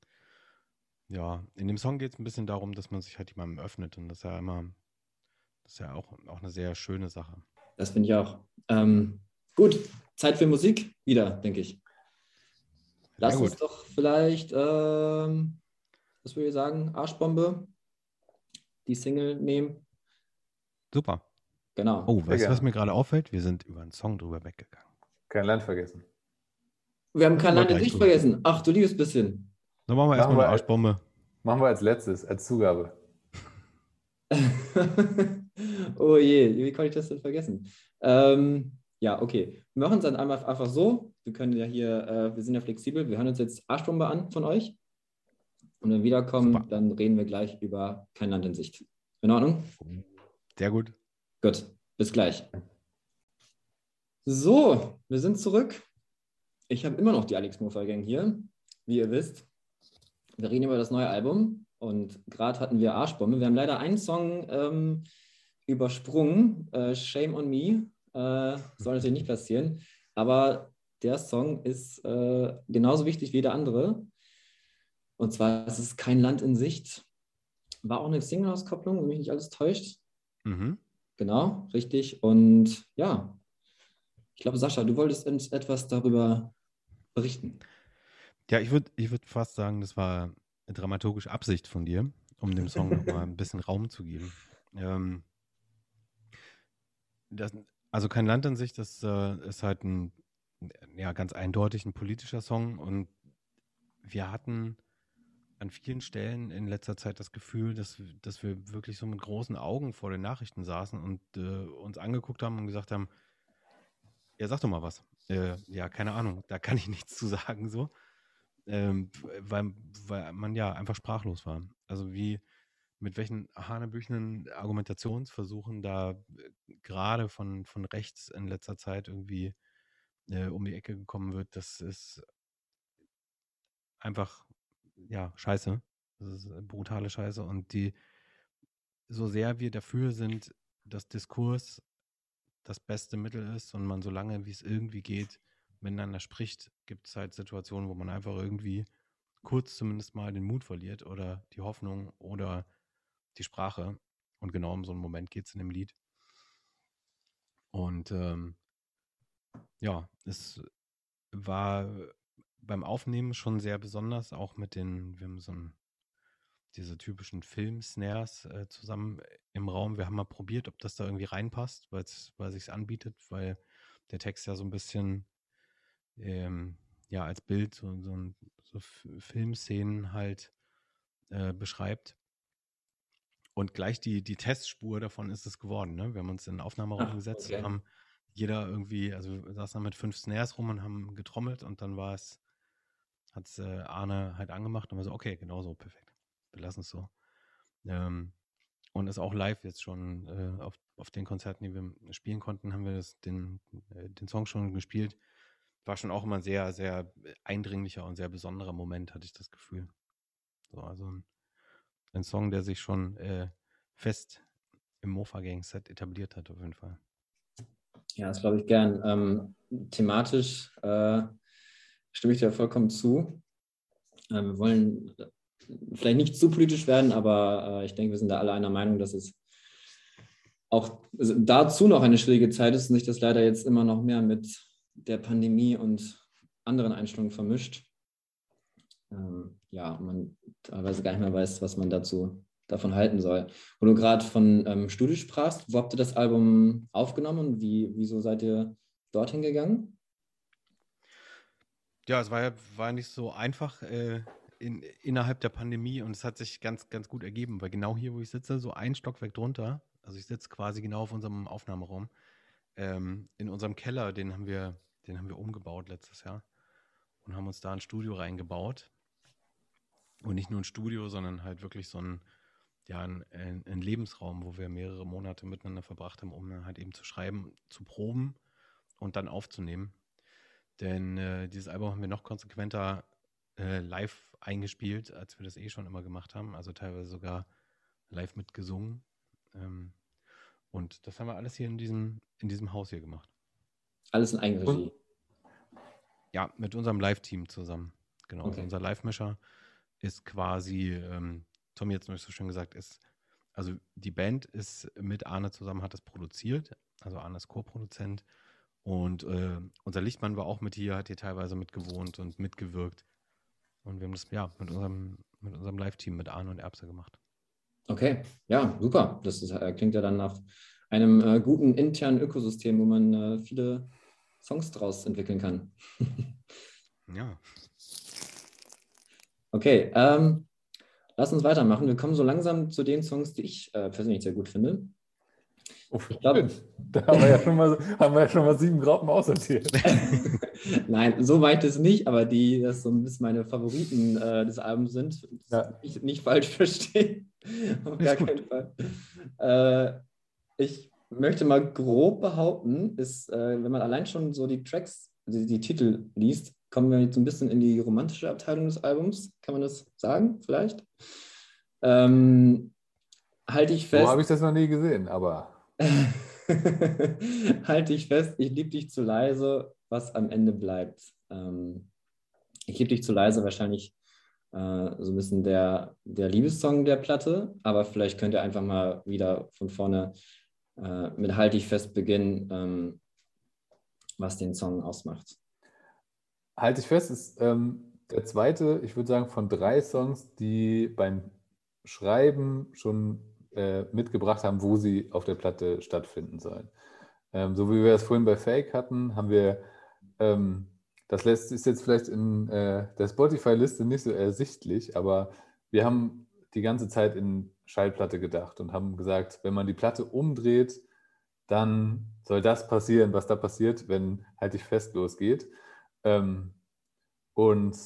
ja, in dem Song geht es ein bisschen darum, dass man sich halt jemandem öffnet und das ist ja immer, das ist ja auch, auch eine sehr schöne Sache. Das finde ich auch. Ähm, gut, Zeit für Musik wieder, denke ich. Lass uns doch vielleicht, ähm, was würde ich sagen, Arschbombe, die Single nehmen. Super. Genau. Oh, weißt du, was mir gerade auffällt? Wir sind über einen Song drüber weggegangen. Kein Land vergessen. Wir haben kein Land in Sicht vergessen. Ach, du liebes bisschen. Dann machen wir erstmal eine Arschbombe. Machen wir als letztes, als Zugabe. (laughs) oh je, wie konnte ich das denn vergessen? Ähm, ja, okay. Wir machen es dann einmal einfach so. Wir können ja hier, äh, wir sind ja flexibel. Wir hören uns jetzt Arschbombe an von euch. Und wenn wir wiederkommen, Super. dann reden wir gleich über kein Land in Sicht. In Ordnung? Sehr gut. Gut, bis gleich. So, wir sind zurück. Ich habe immer noch die Alex Mofer Gang hier, wie ihr wisst. Wir reden über das neue Album und gerade hatten wir Arschbombe. Wir haben leider einen Song ähm, übersprungen, äh, Shame on Me äh, soll natürlich nicht passieren. Aber der Song ist äh, genauso wichtig wie der andere. Und zwar ist es kein Land in Sicht. war auch eine Single-Auskopplung, wenn mich nicht alles täuscht. Mhm. Genau, richtig. Und ja, ich glaube, Sascha, du wolltest etwas darüber berichten. Ja, ich würde ich würd fast sagen, das war eine dramaturgische Absicht von dir, um dem Song nochmal ein (laughs) bisschen Raum zu geben. Ähm, das, also kein Land in sich, das äh, ist halt ein ja ganz eindeutig ein politischer Song und wir hatten an vielen Stellen in letzter Zeit das Gefühl, dass, dass wir wirklich so mit großen Augen vor den Nachrichten saßen und äh, uns angeguckt haben und gesagt haben, ja, sag doch mal was. Äh, ja, keine Ahnung, da kann ich (laughs) nichts zu sagen, so. Ähm, weil, weil man ja einfach sprachlos war. Also wie, mit welchen hanebüchenen Argumentationsversuchen da äh, gerade von, von rechts in letzter Zeit irgendwie äh, um die Ecke gekommen wird, das ist einfach, ja, scheiße. Das ist äh, brutale Scheiße. Und die, so sehr wir dafür sind, dass Diskurs das beste Mittel ist und man so lange, wie es irgendwie geht, miteinander spricht, gibt es halt Situationen, wo man einfach irgendwie kurz zumindest mal den Mut verliert oder die Hoffnung oder die Sprache. Und genau um so einen Moment geht es in dem Lied. Und ähm, ja, es war beim Aufnehmen schon sehr besonders, auch mit den, wir haben so ein, diese typischen Film-Snares äh, zusammen im Raum. Wir haben mal probiert, ob das da irgendwie reinpasst, weil es sich anbietet, weil der Text ja so ein bisschen ähm, ja als Bild so, so, so Filmszenen halt äh, beschreibt. Und gleich die, die Testspur davon ist es geworden. Ne? Wir haben uns in den Aufnahmeraum Ach, gesetzt okay. und haben jeder irgendwie, also wir saßen dann mit fünf Snares rum und haben getrommelt und dann war es, hat es äh, Arne halt angemacht und war so, okay, genau so, perfekt. Wir lassen es so. Ähm, und ist auch live jetzt schon äh, auf, auf den Konzerten, die wir spielen konnten, haben wir das, den, äh, den Song schon gespielt. War schon auch immer ein sehr, sehr eindringlicher und sehr besonderer Moment, hatte ich das Gefühl. So, also ein, ein Song, der sich schon äh, fest im Mofa-Gang-Set etabliert hat, auf jeden Fall. Ja, das glaube ich gern. Ähm, thematisch äh, stimme ich dir vollkommen zu. Äh, wir wollen vielleicht nicht zu politisch werden, aber äh, ich denke, wir sind da alle einer Meinung, dass es auch dazu noch eine schwierige Zeit ist und sich das leider jetzt immer noch mehr mit der Pandemie und anderen Einstellungen vermischt. Ähm, ja, man teilweise gar nicht mehr weiß, was man dazu davon halten soll. Wo du gerade von ähm, Studio sprachst, wo habt ihr das Album aufgenommen und wie, wieso seid ihr dorthin gegangen? Ja, es war ja war nicht so einfach äh, in, innerhalb der Pandemie und es hat sich ganz, ganz gut ergeben, weil genau hier, wo ich sitze, so ein Stockwerk drunter, also ich sitze quasi genau auf unserem Aufnahmeraum, ähm, in unserem Keller, den haben wir, den haben wir umgebaut letztes Jahr und haben uns da ein Studio reingebaut. Und nicht nur ein Studio, sondern halt wirklich so ein, ja, ein, ein, Lebensraum, wo wir mehrere Monate miteinander verbracht haben, um halt eben zu schreiben, zu proben und dann aufzunehmen. Denn äh, dieses Album haben wir noch konsequenter äh, live eingespielt, als wir das eh schon immer gemacht haben. Also teilweise sogar live mitgesungen. Ähm, und das haben wir alles hier in diesem, in diesem Haus hier gemacht. Alles in Eigenregie? Ja, mit unserem Live-Team zusammen. Genau. Okay. Also unser Live-Mischer ist quasi ähm, Tommy jetzt noch so schön gesagt, ist, also die Band ist mit Arne zusammen, hat das produziert, also Arne ist Co-Produzent und äh, unser Lichtmann war auch mit hier, hat hier teilweise mitgewohnt und mitgewirkt und wir haben das ja mit unserem, mit unserem Live-Team, mit Arne und Erbse gemacht. Okay, ja, super. Das ist, äh, klingt ja dann nach einem äh, guten internen Ökosystem, wo man äh, viele Songs draus entwickeln kann. (laughs) ja. Okay, ähm, lass uns weitermachen. Wir kommen so langsam zu den Songs, die ich äh, persönlich sehr gut finde. Oh, ich glaub, da haben wir, ja schon mal, (laughs) haben wir ja schon mal sieben Graupen aussortiert. (laughs) Nein, so weit ist nicht, aber die, das so ein bisschen meine Favoriten äh, des Albums sind. Ja. Ich nicht falsch verstehen. (laughs) Auf gar keinen Fall. Äh, ich möchte mal grob behaupten, ist, äh, wenn man allein schon so die Tracks, die, die Titel liest, kommen wir jetzt ein bisschen in die romantische Abteilung des Albums. Kann man das sagen, vielleicht? Ähm, halte ich fest. So habe ich das noch nie gesehen, aber. (laughs) halte ich fest, ich liebe dich zu leise, was am Ende bleibt. Ähm, ich liebe dich zu leise, wahrscheinlich äh, so ein bisschen der, der Liebessong der Platte, aber vielleicht könnt ihr einfach mal wieder von vorne äh, mit Halt ich fest beginnen, ähm, was den Song ausmacht. Halt ich fest ist ähm, der zweite, ich würde sagen, von drei Songs, die beim Schreiben schon äh, mitgebracht haben, wo sie auf der Platte stattfinden sollen. Ähm, so wie wir es vorhin bei Fake hatten, haben wir, ähm, das lässt, ist jetzt vielleicht in äh, der Spotify-Liste nicht so ersichtlich, aber wir haben die ganze Zeit in Schallplatte gedacht und haben gesagt, wenn man die Platte umdreht, dann soll das passieren, was da passiert, wenn halt ich fest losgeht. Ähm, und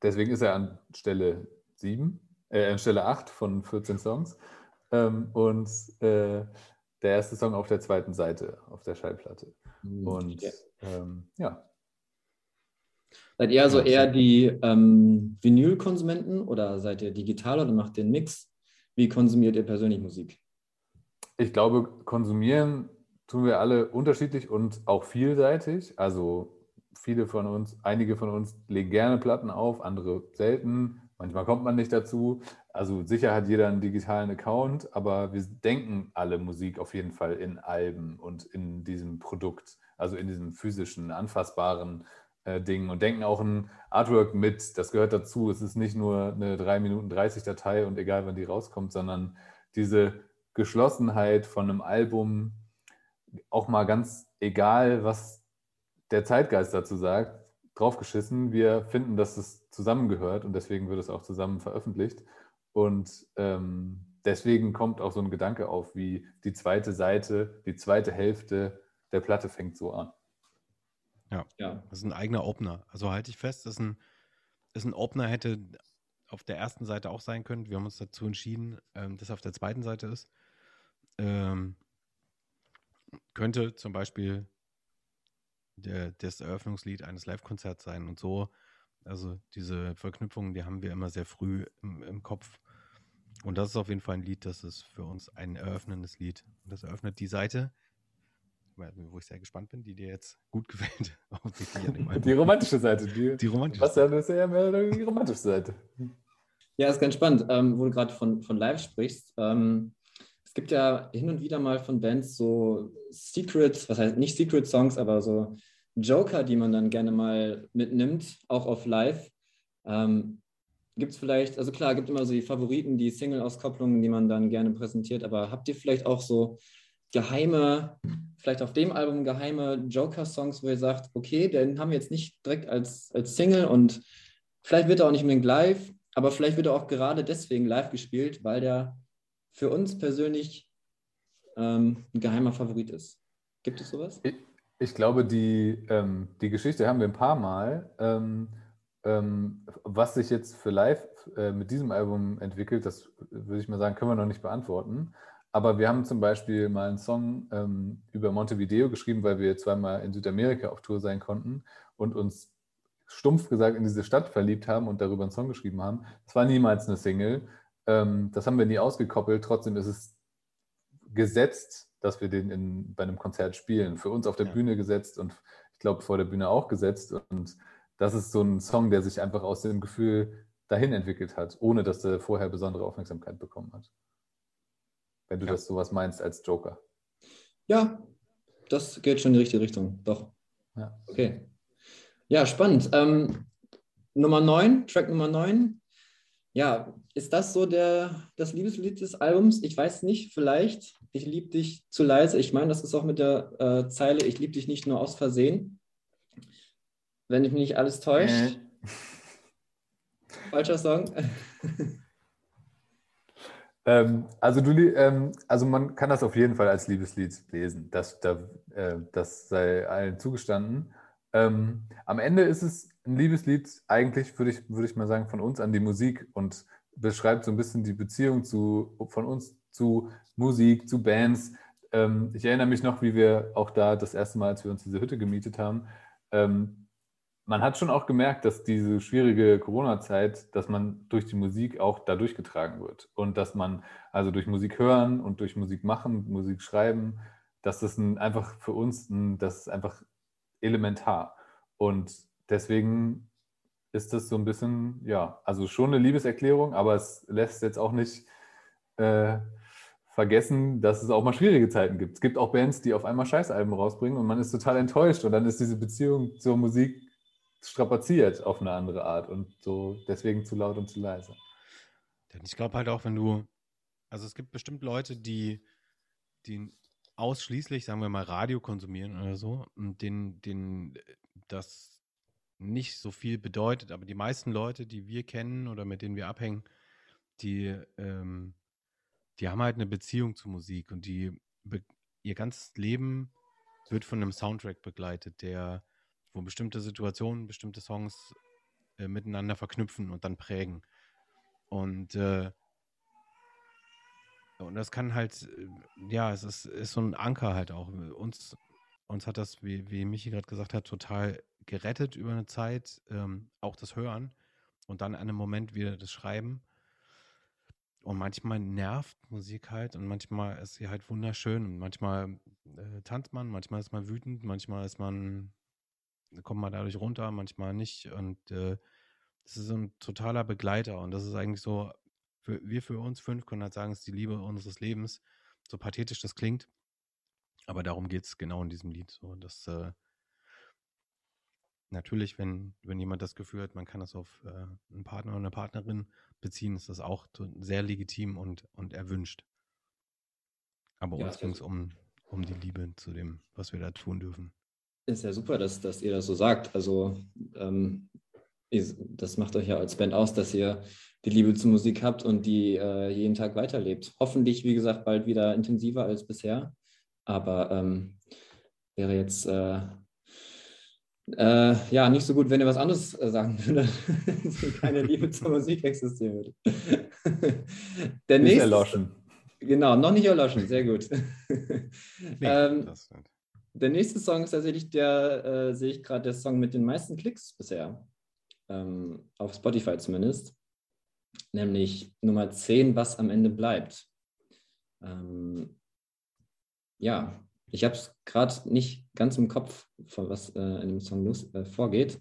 deswegen ist er an Stelle 7, äh, an Stelle 8 von 14 Songs. Ähm, und äh, der erste Song auf der zweiten Seite, auf der Schallplatte. Mhm. Und ja. Ähm, ja. Seid ihr also eher die ähm, Vinyl-Konsumenten oder seid ihr digital oder macht den Mix? Wie konsumiert ihr persönlich Musik? Ich glaube, konsumieren tun wir alle unterschiedlich und auch vielseitig. Also viele von uns, einige von uns legen gerne Platten auf, andere selten. Manchmal kommt man nicht dazu. Also sicher hat jeder einen digitalen Account, aber wir denken alle Musik auf jeden Fall in Alben und in diesem Produkt, also in diesem physischen, anfassbaren äh, Ding und denken auch ein Artwork mit. Das gehört dazu. Es ist nicht nur eine 3 Minuten 30 Datei und egal, wann die rauskommt, sondern diese Geschlossenheit von einem Album, auch mal ganz egal, was der Zeitgeist dazu sagt, draufgeschissen. Wir finden, dass es zusammengehört und deswegen wird es auch zusammen veröffentlicht. Und ähm, deswegen kommt auch so ein Gedanke auf, wie die zweite Seite, die zweite Hälfte der Platte fängt so an. Ja, ja. das ist ein eigener Opener. Also halte ich fest, dass ein, dass ein Opener hätte auf der ersten Seite auch sein können. Wir haben uns dazu entschieden, ähm, dass er auf der zweiten Seite ist. Ähm, könnte zum Beispiel der, das Eröffnungslied eines Live-Konzerts sein und so. Also diese Verknüpfungen, die haben wir immer sehr früh im, im Kopf. Und das ist auf jeden Fall ein Lied, das ist für uns ein eröffnendes Lied. Und das eröffnet die Seite, wo ich sehr gespannt bin, die dir jetzt gut (laughs) gefällt. die romantische Seite. Die, die romantische Was ja ist ja mehr die romantische Seite. Ja, ist ganz spannend, ähm, wo du gerade von, von Live sprichst. Ähm, gibt ja hin und wieder mal von Bands so Secret, was heißt nicht Secret Songs, aber so Joker, die man dann gerne mal mitnimmt, auch auf Live. Ähm, gibt es vielleicht, also klar, gibt immer so die Favoriten, die Single-Auskopplungen, die man dann gerne präsentiert, aber habt ihr vielleicht auch so geheime, vielleicht auf dem Album geheime Joker-Songs, wo ihr sagt, okay, den haben wir jetzt nicht direkt als, als Single und vielleicht wird er auch nicht unbedingt live, aber vielleicht wird er auch gerade deswegen live gespielt, weil der für uns persönlich ähm, ein geheimer Favorit ist. Gibt es sowas? Ich, ich glaube, die, ähm, die Geschichte haben wir ein paar Mal. Ähm, ähm, was sich jetzt für live äh, mit diesem Album entwickelt, das würde ich mal sagen, können wir noch nicht beantworten. Aber wir haben zum Beispiel mal einen Song ähm, über Montevideo geschrieben, weil wir zweimal in Südamerika auf Tour sein konnten und uns stumpf gesagt in diese Stadt verliebt haben und darüber einen Song geschrieben haben. Das war niemals eine Single. Ähm, das haben wir nie ausgekoppelt. Trotzdem ist es gesetzt, dass wir den in, bei einem Konzert spielen. Für uns auf der ja. Bühne gesetzt und ich glaube vor der Bühne auch gesetzt. Und das ist so ein Song, der sich einfach aus dem Gefühl dahin entwickelt hat, ohne dass er vorher besondere Aufmerksamkeit bekommen hat. Wenn du ja. das sowas meinst als Joker. Ja, das geht schon in die richtige Richtung, doch. Ja. Okay. Ja, spannend. Ähm, Nummer 9, Track Nummer 9, ja, ist das so der, das Liebeslied des Albums? Ich weiß nicht, vielleicht. Ich liebe dich zu leise. Ich meine, das ist auch mit der äh, Zeile, ich liebe dich nicht nur aus Versehen. Wenn mich nicht alles täuscht. Äh. (laughs) Falscher Song. (laughs) ähm, also, du, ähm, also man kann das auf jeden Fall als Liebeslied lesen. Das, da, äh, das sei allen zugestanden. Ähm, am Ende ist es ein Liebeslied eigentlich, würde ich, würde ich mal sagen, von uns an die Musik und beschreibt so ein bisschen die Beziehung zu, von uns zu Musik, zu Bands. Ähm, ich erinnere mich noch, wie wir auch da das erste Mal, als wir uns diese Hütte gemietet haben, ähm, man hat schon auch gemerkt, dass diese schwierige Corona-Zeit, dass man durch die Musik auch da durchgetragen wird. Und dass man also durch Musik hören und durch Musik machen, Musik schreiben, dass das ein, einfach für uns, ein, das ist einfach elementar. Und deswegen ist das so ein bisschen, ja, also schon eine Liebeserklärung, aber es lässt jetzt auch nicht äh, vergessen, dass es auch mal schwierige Zeiten gibt. Es gibt auch Bands, die auf einmal Scheißalben rausbringen und man ist total enttäuscht und dann ist diese Beziehung zur Musik strapaziert auf eine andere Art und so deswegen zu laut und zu leise. Ich glaube halt auch, wenn du, also es gibt bestimmt Leute, die, die ausschließlich, sagen wir mal, Radio konsumieren oder so und denen, denen das nicht so viel bedeutet, aber die meisten Leute, die wir kennen oder mit denen wir abhängen, die, ähm, die haben halt eine Beziehung zu Musik und die ihr ganzes Leben wird von einem Soundtrack begleitet, der, wo bestimmte Situationen, bestimmte Songs äh, miteinander verknüpfen und dann prägen. Und äh, und das kann halt, äh, ja, es ist, ist so ein Anker halt auch. Uns, uns hat das, wie, wie Michi gerade gesagt hat, total gerettet über eine Zeit, ähm, auch das Hören und dann an einem Moment wieder das Schreiben. Und manchmal nervt Musik halt und manchmal ist sie halt wunderschön und manchmal äh, tanzt man, manchmal ist man wütend, manchmal ist man, kommt man dadurch runter, manchmal nicht. Und äh, das ist ein totaler Begleiter und das ist eigentlich so, für, wir für uns fünf können halt sagen, es ist die Liebe unseres Lebens, so pathetisch das klingt. Aber darum geht es genau in diesem Lied. So, dass äh, natürlich, wenn, wenn jemand das Gefühl hat, man kann das auf äh, einen Partner oder eine Partnerin beziehen, ist das auch sehr legitim und, und erwünscht. Aber ja, uns ging es um, um die Liebe zu dem, was wir da tun dürfen. Ist ja super, dass, dass ihr das so sagt. Also ähm, das macht euch ja als Band aus, dass ihr die Liebe zur Musik habt und die äh, jeden Tag weiterlebt. Hoffentlich, wie gesagt, bald wieder intensiver als bisher. Aber ähm, wäre jetzt äh, äh, ja, nicht so gut, wenn ihr was anderes äh, sagen würdet. (laughs) keine Liebe zur Musik existieren würde. (laughs) Der nächste, erloschen. Genau, noch nicht erloschen, sehr gut. (laughs) Nee, ähm, der nächste Song ist tatsächlich der, äh, sehe ich gerade, der Song mit den meisten Klicks bisher. Ähm, auf Spotify zumindest. Nämlich Nummer 10, was am Ende bleibt. Ähm, ja, ich habe es gerade nicht ganz im Kopf, was äh, in dem Song los, äh, vorgeht.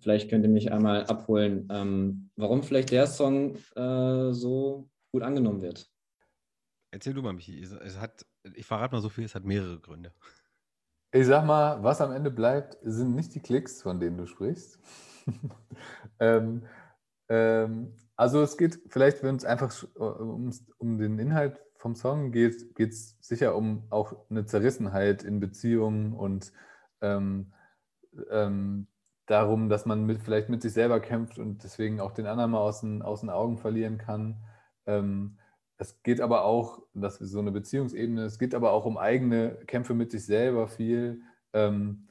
Vielleicht könnt ihr mich einmal abholen, ähm, warum vielleicht der Song äh, so gut angenommen wird. Erzähl du mal, Michi. Es hat, ich verrate mal so viel, es hat mehrere Gründe. Ich sag mal, was am Ende bleibt, sind nicht die Klicks, von denen du sprichst. (laughs) ähm, ähm, also es geht vielleicht, wenn es einfach um, um den Inhalt vom Song geht, es sicher um auch eine Zerrissenheit in Beziehungen und ähm, ähm, darum, dass man mit, vielleicht mit sich selber kämpft und deswegen auch den anderen mal aus den, aus den Augen verlieren kann. Ähm, es geht aber auch, das ist so eine Beziehungsebene, es geht aber auch um eigene Kämpfe mit sich selber viel. Ähm,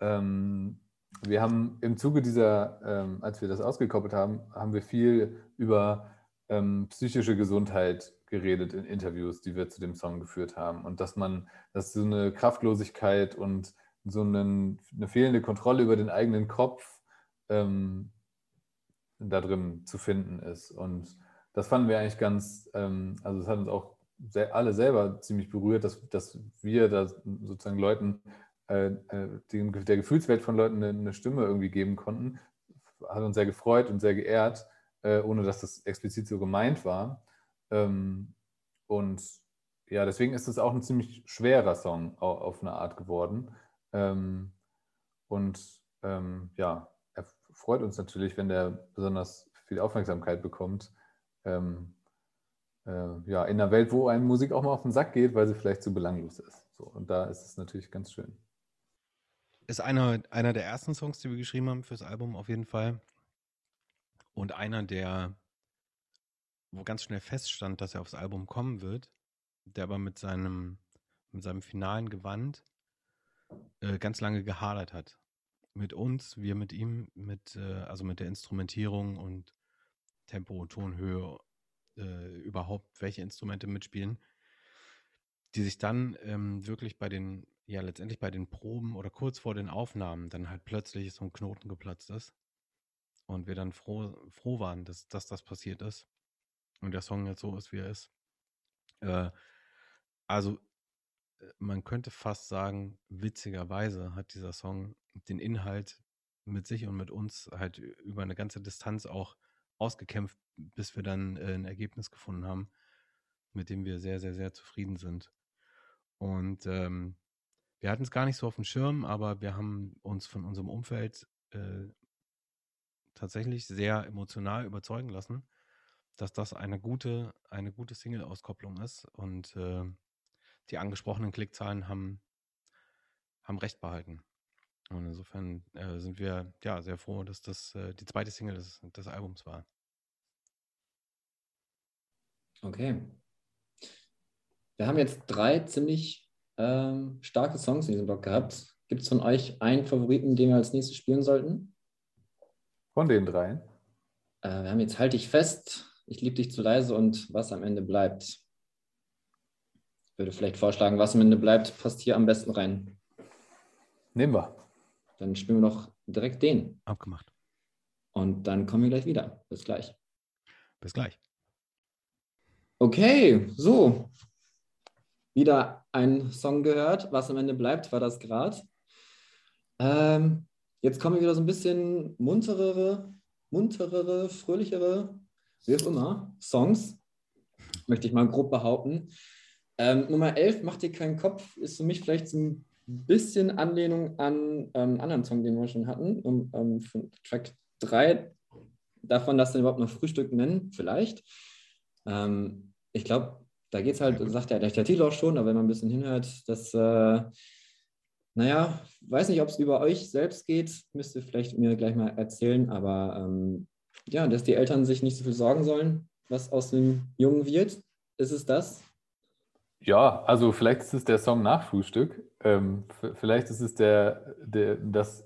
ähm, wir haben im Zuge dieser, ähm, als wir das ausgekoppelt haben, haben wir viel über psychische Gesundheit geredet in Interviews, die wir zu dem Song geführt haben. Und dass man, dass so eine Kraftlosigkeit und so einen, eine fehlende Kontrolle über den eigenen Kopf ähm, da drin zu finden ist. Und das fanden wir eigentlich ganz, ähm, also es hat uns auch alle selber ziemlich berührt, dass, dass wir da sozusagen Leuten, äh, äh den, der Gefühlswelt von Leuten eine, eine, Stimme irgendwie geben konnten. Hat uns sehr gefreut und sehr geehrt, äh, ohne dass das explizit so gemeint war. Ähm, und ja, deswegen ist es auch ein ziemlich schwerer Song auf eine Art geworden. Ähm, und ähm, ja, er freut uns natürlich, wenn der besonders viel Aufmerksamkeit bekommt. Ähm, äh, ja, in einer Welt, wo einem Musik auch mal auf den Sack geht, weil sie vielleicht zu belanglos ist. So, und da ist es natürlich ganz schön. Ist einer, einer der ersten Songs, die wir geschrieben haben fürs Album auf jeden Fall. Und einer der wo ganz schnell feststand, dass er aufs Album kommen wird, der aber mit seinem, mit seinem finalen Gewand äh, ganz lange gehadert hat. Mit uns, wir mit ihm, mit, äh, also mit der Instrumentierung und Tempo Tonhöhe, äh, überhaupt welche Instrumente mitspielen, die sich dann ähm, wirklich bei den, ja letztendlich bei den Proben oder kurz vor den Aufnahmen dann halt plötzlich so ein Knoten geplatzt ist. Und wir dann froh, froh waren, dass, dass das passiert ist und der Song jetzt so ist, wie er ist. Äh, also äh, man könnte fast sagen, witzigerweise hat dieser Song den Inhalt mit sich und mit uns halt über eine ganze Distanz auch ausgekämpft, bis wir dann äh, ein Ergebnis gefunden haben, mit dem wir sehr, sehr, sehr zufrieden sind. Und ähm, wir hatten es gar nicht so auf dem Schirm, aber wir haben uns von unserem Umfeld äh, tatsächlich sehr emotional überzeugen lassen, dass das eine gute, eine gute Single-Auskopplung ist. Und äh, die angesprochenen Klickzahlen haben, haben recht behalten. Und insofern äh, sind wir ja sehr froh, dass das äh, die zweite Single des, des Albums war. Okay. Wir haben jetzt drei ziemlich ähm, starke Songs in diesem Blog gehabt. Gibt es von euch einen Favoriten, den wir als nächstes spielen sollten? Von den dreien? Äh, wir haben jetzt Halt dich fest, Ich liebe dich zu leise und Was am Ende bleibt. Ich würde vielleicht vorschlagen, Was am Ende bleibt, passt hier am besten rein. Nehmen wir. Dann spielen wir doch direkt den. Abgemacht. Und dann kommen wir gleich wieder. Bis gleich. Bis gleich. Okay, so. Wieder ein Song gehört. Was am Ende bleibt, war das gerade. Ähm, jetzt kommen wieder so ein bisschen munterere, munterere, fröhlichere, wie auch immer, Songs. Möchte ich mal grob behaupten. Ähm, Nummer 11, Macht dir keinen Kopf, ist für mich vielleicht so ein bisschen Anlehnung an ähm, einen anderen Song, den wir schon hatten, um, um, von Track 3, davon, dass wir überhaupt noch Frühstück nennen, vielleicht. Ähm, ich glaube, da geht es halt, sagt ja der Titel auch schon, aber wenn man ein bisschen hinhört, dass, äh, naja, weiß nicht, ob es über euch selbst geht, müsst ihr vielleicht mir gleich mal erzählen, aber ähm, ja, dass die Eltern sich nicht so viel sorgen sollen, was aus dem Jungen wird. Ist es das? Ja, also vielleicht ist es der Song nach Frühstück. Ähm, vielleicht ist es der, der, das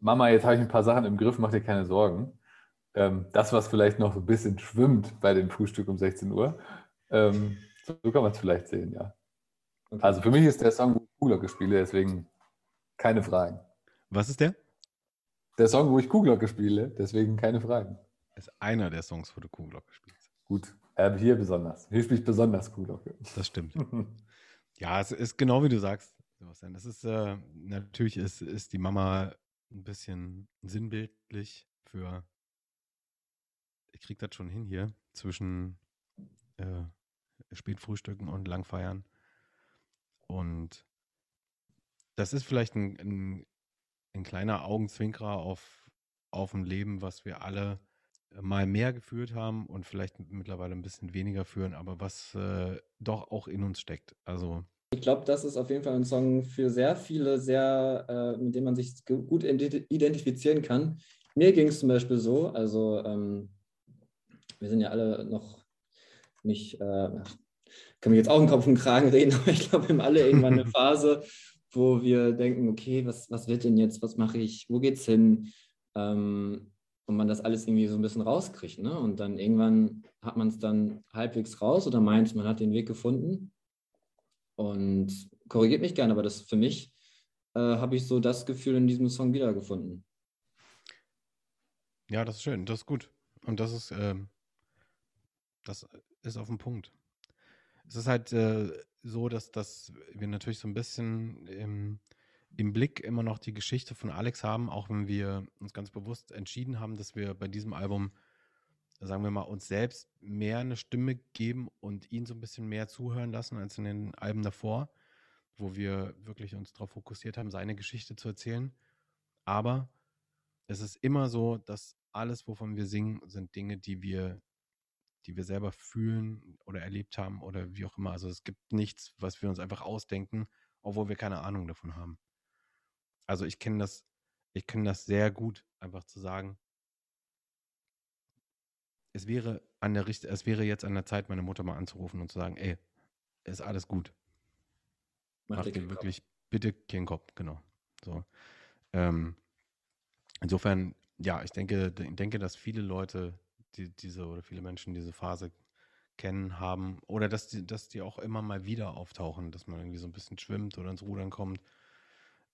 Mama, jetzt habe ich ein paar Sachen im Griff, mach dir keine Sorgen. Ähm, das, was vielleicht noch so ein bisschen schwimmt bei dem Frühstück um 16 Uhr. Ähm, so kann man es vielleicht sehen, ja. Okay. Also für mich ist der Song, wo ich Kuhglocke spiele, deswegen keine Fragen. Was ist der? Der Song, wo ich Kuhglocke spiele, deswegen keine Fragen. Ist einer der Songs, wo du Kuhglocke spielst. Gut, äh, hier besonders. Hier spiele ich besonders Kuhglocke. Das stimmt. (laughs) ja, es ist genau wie du sagst, Sebastian. Das ist, äh, natürlich ist, ist die Mama ein bisschen sinnbildlich für, ich krieg das schon hin hier, zwischen äh, Spätfrühstücken und Langfeiern. Und das ist vielleicht ein, ein, ein kleiner Augenzwinkerer auf, auf ein Leben, was wir alle mal mehr geführt haben und vielleicht mittlerweile ein bisschen weniger führen, aber was äh, doch auch in uns steckt. Also ich glaube, das ist auf jeden Fall ein Song für sehr viele, sehr, äh, mit dem man sich gut identifizieren kann. Mir ging es zum Beispiel so, also ähm, wir sind ja alle noch nicht, äh, können wir jetzt auch im Kopf und Kragen reden, (laughs) aber ich glaube, wir haben alle irgendwann eine (laughs) Phase, wo wir denken, okay, was, was wird denn jetzt, was mache ich, wo geht's hin? Ähm, und man das alles irgendwie so ein bisschen rauskriegt. Ne? Und dann irgendwann hat man es dann halbwegs raus oder meint, man hat den Weg gefunden. Und korrigiert mich gerne, aber das für mich äh, habe ich so das Gefühl in diesem Song wiedergefunden. Ja, das ist schön, das ist gut. Und das ist, ähm, das ist auf dem Punkt. Es ist halt äh, so, dass, dass wir natürlich so ein bisschen im, im Blick immer noch die Geschichte von Alex haben, auch wenn wir uns ganz bewusst entschieden haben, dass wir bei diesem Album, sagen wir mal, uns selbst mehr eine Stimme geben und ihn so ein bisschen mehr zuhören lassen als in den Alben davor, wo wir wirklich uns darauf fokussiert haben, seine Geschichte zu erzählen. Aber es ist immer so, dass alles, wovon wir singen, sind Dinge, die wir die wir selber fühlen oder erlebt haben oder wie auch immer. Also es gibt nichts, was wir uns einfach ausdenken, obwohl wir keine Ahnung davon haben. Also ich kenne das, ich kenne das sehr gut, einfach zu sagen, es wäre an der Richt es wäre jetzt an der Zeit, meine Mutter mal anzurufen und zu sagen, ey, ist alles gut. Mach, Mach dir wirklich Kopf. bitte keinen Kopf, genau. So. Ähm, insofern, ja, ich denke, denke, dass viele Leute die, diese oder viele Menschen diese Phase kennen, haben oder dass die, dass die auch immer mal wieder auftauchen, dass man irgendwie so ein bisschen schwimmt oder ins Rudern kommt.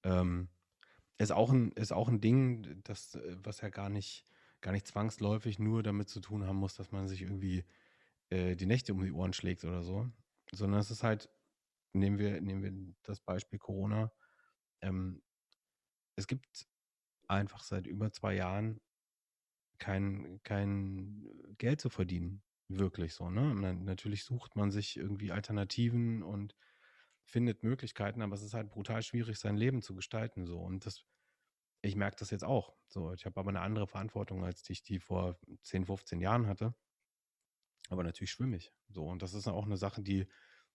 Ähm, ist auch ein, ist auch ein Ding, das, was ja gar nicht, gar nicht zwangsläufig nur damit zu tun haben muss, dass man sich irgendwie äh, die Nächte um die Ohren schlägt oder so, sondern es ist halt, nehmen wir, nehmen wir das Beispiel Corona, ähm, es gibt einfach seit über zwei Jahren kein, kein Geld zu verdienen. Wirklich so, ne? Natürlich sucht man sich irgendwie Alternativen und findet Möglichkeiten, aber es ist halt brutal schwierig, sein Leben zu gestalten. So. Und das, ich merke das jetzt auch. So, ich habe aber eine andere Verantwortung, als ich die vor 10, 15 Jahren hatte. Aber natürlich schwimme ich. So, und das ist auch eine Sache, die,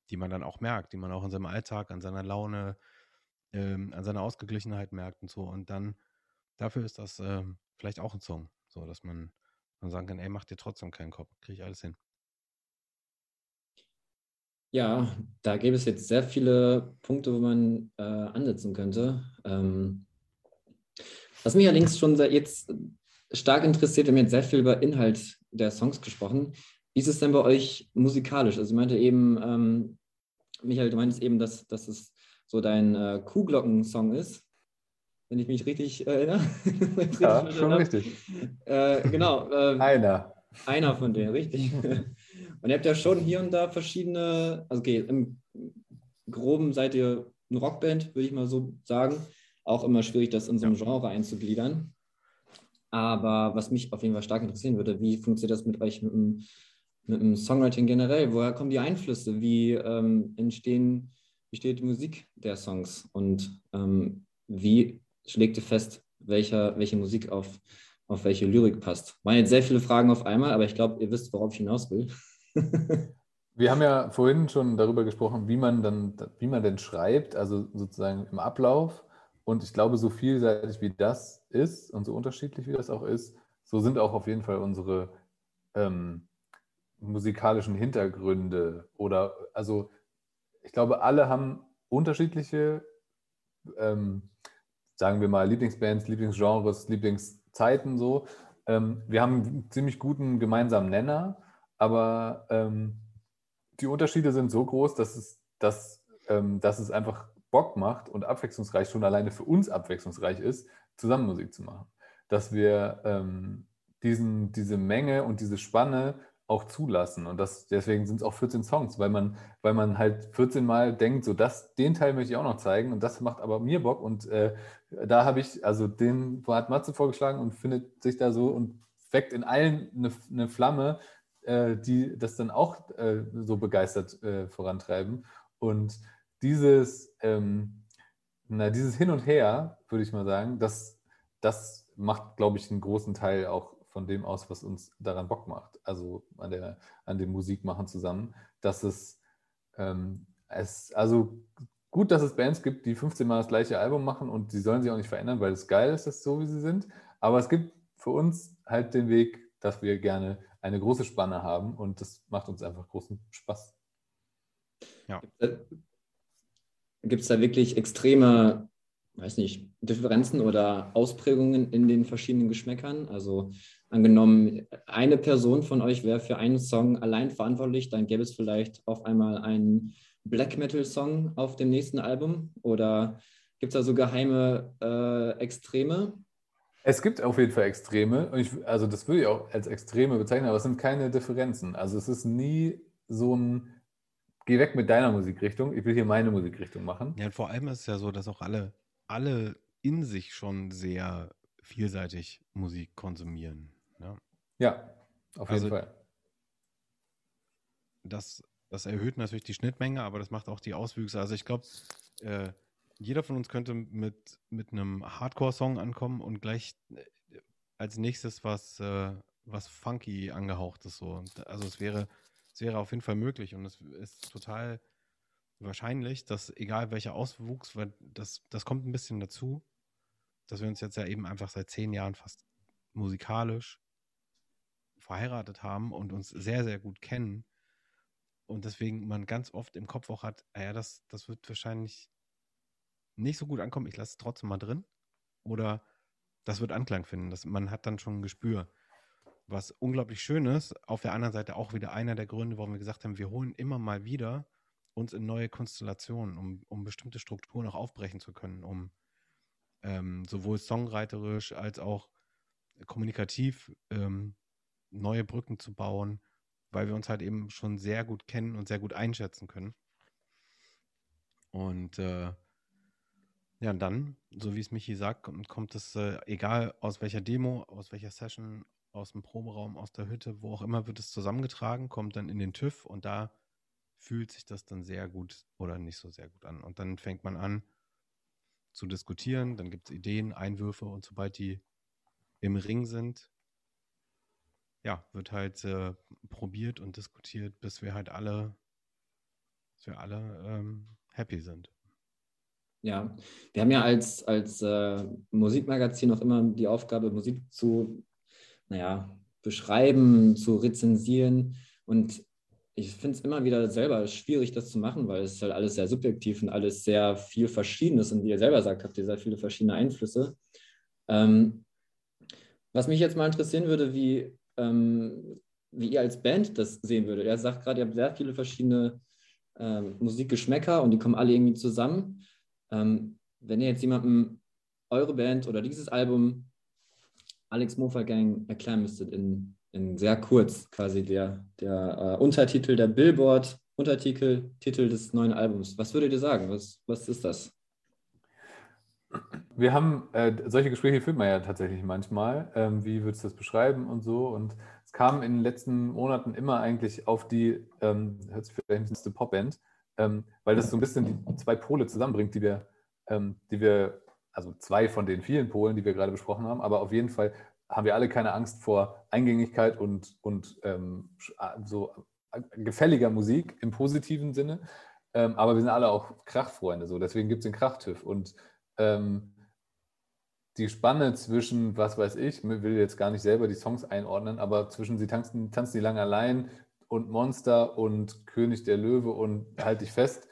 die man dann auch merkt, die man auch in seinem Alltag, an seiner Laune, ähm, an seiner Ausgeglichenheit merkt und so. Und dann, dafür ist das ähm, vielleicht auch ein Song. So, dass man, man sagen kann, ey, mach dir trotzdem keinen Kopf, kriege ich alles hin. Ja, da gäbe es jetzt sehr viele Punkte, wo man äh, ansetzen könnte. Ähm, was mich allerdings schon jetzt stark interessiert, wir haben jetzt sehr viel über Inhalt der Songs gesprochen. Wie ist es denn bei euch musikalisch? Also ich meinte eben, ähm, Michael, du meintest eben, dass, dass es so dein äh, Kuhglocken-Song ist, wenn ich mich richtig erinnere. (laughs) ja, schon richtig. Äh, genau. Äh, einer. Einer von denen, richtig. (laughs) Und ihr habt ja schon hier und da verschiedene, also okay, im Groben seid ihr eine Rockband, würde ich mal so sagen. Auch immer schwierig, das in so einem Genre einzugliedern. Aber was mich auf jeden Fall stark interessieren würde, wie funktioniert das mit euch mit dem, mit dem Songwriting generell? Woher kommen die Einflüsse? Wie ähm, entstehen, wie steht die Musik der Songs? Und ähm, wie ihr fest, welcher, welche Musik auf, auf welche Lyrik passt? Waren jetzt sehr viele Fragen auf einmal, aber ich glaube, ihr wisst, worauf ich hinaus will. (laughs) Wir haben ja vorhin schon darüber gesprochen, wie man dann, wie man denn schreibt, also sozusagen im Ablauf. Und ich glaube, so vielseitig wie das ist und so unterschiedlich wie das auch ist, so sind auch auf jeden Fall unsere ähm, musikalischen Hintergründe oder also ich glaube, alle haben unterschiedliche, ähm, sagen wir mal, Lieblingsbands, Lieblingsgenres, Lieblingszeiten so. Ähm, wir haben einen ziemlich guten gemeinsamen Nenner aber ähm, die Unterschiede sind so groß, dass es, dass, ähm, dass es einfach Bock macht und abwechslungsreich schon alleine für uns abwechslungsreich ist, zusammen Musik zu machen. Dass wir ähm, diesen, diese Menge und diese Spanne auch zulassen. Und das, deswegen sind es auch 14 Songs, weil man, weil man halt 14 Mal denkt, so das, den Teil möchte ich auch noch zeigen und das macht aber mir Bock. Und äh, da habe ich, also den hat Matze vorgeschlagen und findet sich da so und weckt in allen eine, eine Flamme, äh, die das dann auch äh, so begeistert äh, vorantreiben. Und dieses, ähm, na, dieses Hin und Her, würde ich mal sagen, das, das macht, glaube ich, einen großen Teil auch von dem aus, was uns daran Bock macht. Also an, der, an dem Musikmachen zusammen. Dass es, ähm, es, also gut, dass es Bands gibt, die 15 Mal das gleiche Album machen und sie sollen sich auch nicht verändern, weil es geil ist, dass so wie sie sind. Aber es gibt für uns halt den Weg, dass wir gerne eine große Spanne haben und das macht uns einfach großen Spaß. Ja. Gibt es da wirklich extreme, weiß nicht, Differenzen oder Ausprägungen in den verschiedenen Geschmäckern? Also angenommen, eine Person von euch wäre für einen Song allein verantwortlich, dann gäbe es vielleicht auf einmal einen Black Metal-Song auf dem nächsten Album? Oder gibt es da so geheime äh, Extreme? Es gibt auf jeden Fall Extreme. Ich, also das würde ich auch als Extreme bezeichnen, aber es sind keine Differenzen. Also es ist nie so ein, geh weg mit deiner Musikrichtung, ich will hier meine Musikrichtung machen. Ja, und vor allem ist es ja so, dass auch alle, alle in sich schon sehr vielseitig Musik konsumieren. Ja, ja auf jeden also, Fall. Das, das erhöht natürlich die Schnittmenge, aber das macht auch die Auswüchse. Also ich glaube, äh, jeder von uns könnte mit, mit einem Hardcore-Song ankommen und gleich äh, als nächstes was, äh, was funky angehauchtes so. Also es wäre, es wäre auf jeden Fall möglich und es ist total wahrscheinlich, dass egal welcher Auswuchs, weil das, das kommt ein bisschen dazu, dass wir uns jetzt ja eben einfach seit zehn Jahren fast musikalisch verheiratet haben und uns sehr, sehr gut kennen. Und deswegen man ganz oft im Kopf auch hat, ah ja, das, das wird wahrscheinlich nicht so gut ankommt, ich lasse es trotzdem mal drin. Oder das wird Anklang finden. Das, man hat dann schon ein Gespür. Was unglaublich schön ist, auf der anderen Seite auch wieder einer der Gründe, warum wir gesagt haben, wir holen immer mal wieder uns in neue Konstellationen, um, um bestimmte Strukturen auch aufbrechen zu können, um ähm, sowohl songwriterisch als auch kommunikativ ähm, neue Brücken zu bauen, weil wir uns halt eben schon sehr gut kennen und sehr gut einschätzen können. Und äh, Ja, dann, so wie es Michi sagt, kommt, kommt es, äh, egal aus welcher Demo, aus welcher Session, aus dem Proberaum, aus der Hütte, wo auch immer, wird es zusammengetragen, kommt dann in den TÜV und da fühlt sich das dann sehr gut oder nicht so sehr gut an. Und dann fängt man an zu diskutieren, dann gibt es Ideen, Einwürfe und sobald die im Ring sind, ja, wird halt äh, probiert und diskutiert, bis wir halt alle, bis wir alle ähm, happy sind. Ja, wir haben ja als, als äh, Musikmagazin auch immer die Aufgabe, Musik zu, naja, beschreiben, zu rezensieren. Und ich finde es immer wieder selber schwierig, das zu machen, weil es halt alles sehr subjektiv und alles sehr viel Verschiedenes. Und wie ihr selber sagt, habt ihr sehr viele verschiedene Einflüsse. Ähm, was mich jetzt mal interessieren würde, wie, ähm, wie ihr als Band das sehen würdet. Er sagt gerade, ihr habt sehr viele verschiedene ähm, Musikgeschmäcker und die kommen alle irgendwie zusammen. Ähm, wenn ihr jetzt jemandem eure Band oder dieses Album Alex Mofa Gang erklären müsstet in, in sehr kurz, quasi der, der äh, Untertitel der Billboard, Untertitel, Titel des neuen Albums, was würdet ihr sagen? Was, was ist das? Wir haben äh, solche Gespräche führt man ja tatsächlich manchmal. Ähm, wie würdest du das beschreiben und so? Und es kam in den letzten Monaten immer eigentlich auf die, ähm, hört sich vielleicht ein bisschen Popband, ähm, weil das so ein bisschen die zwei Pole zusammenbringt, die wir, ähm, die wir, also zwei von den vielen Polen, die wir gerade besprochen haben, aber auf jeden Fall haben wir alle keine Angst vor Eingängigkeit und, und ähm, so gefälliger Musik im positiven Sinne. Ähm, aber wir sind alle auch Krachfreunde, so deswegen gibt es den Krachtüv. Und ähm, die Spanne zwischen, was weiß ich, will jetzt gar nicht selber die Songs einordnen, aber zwischen sie tanzen, tanzen die lang allein und Monster und König der Löwe und Halt dich fest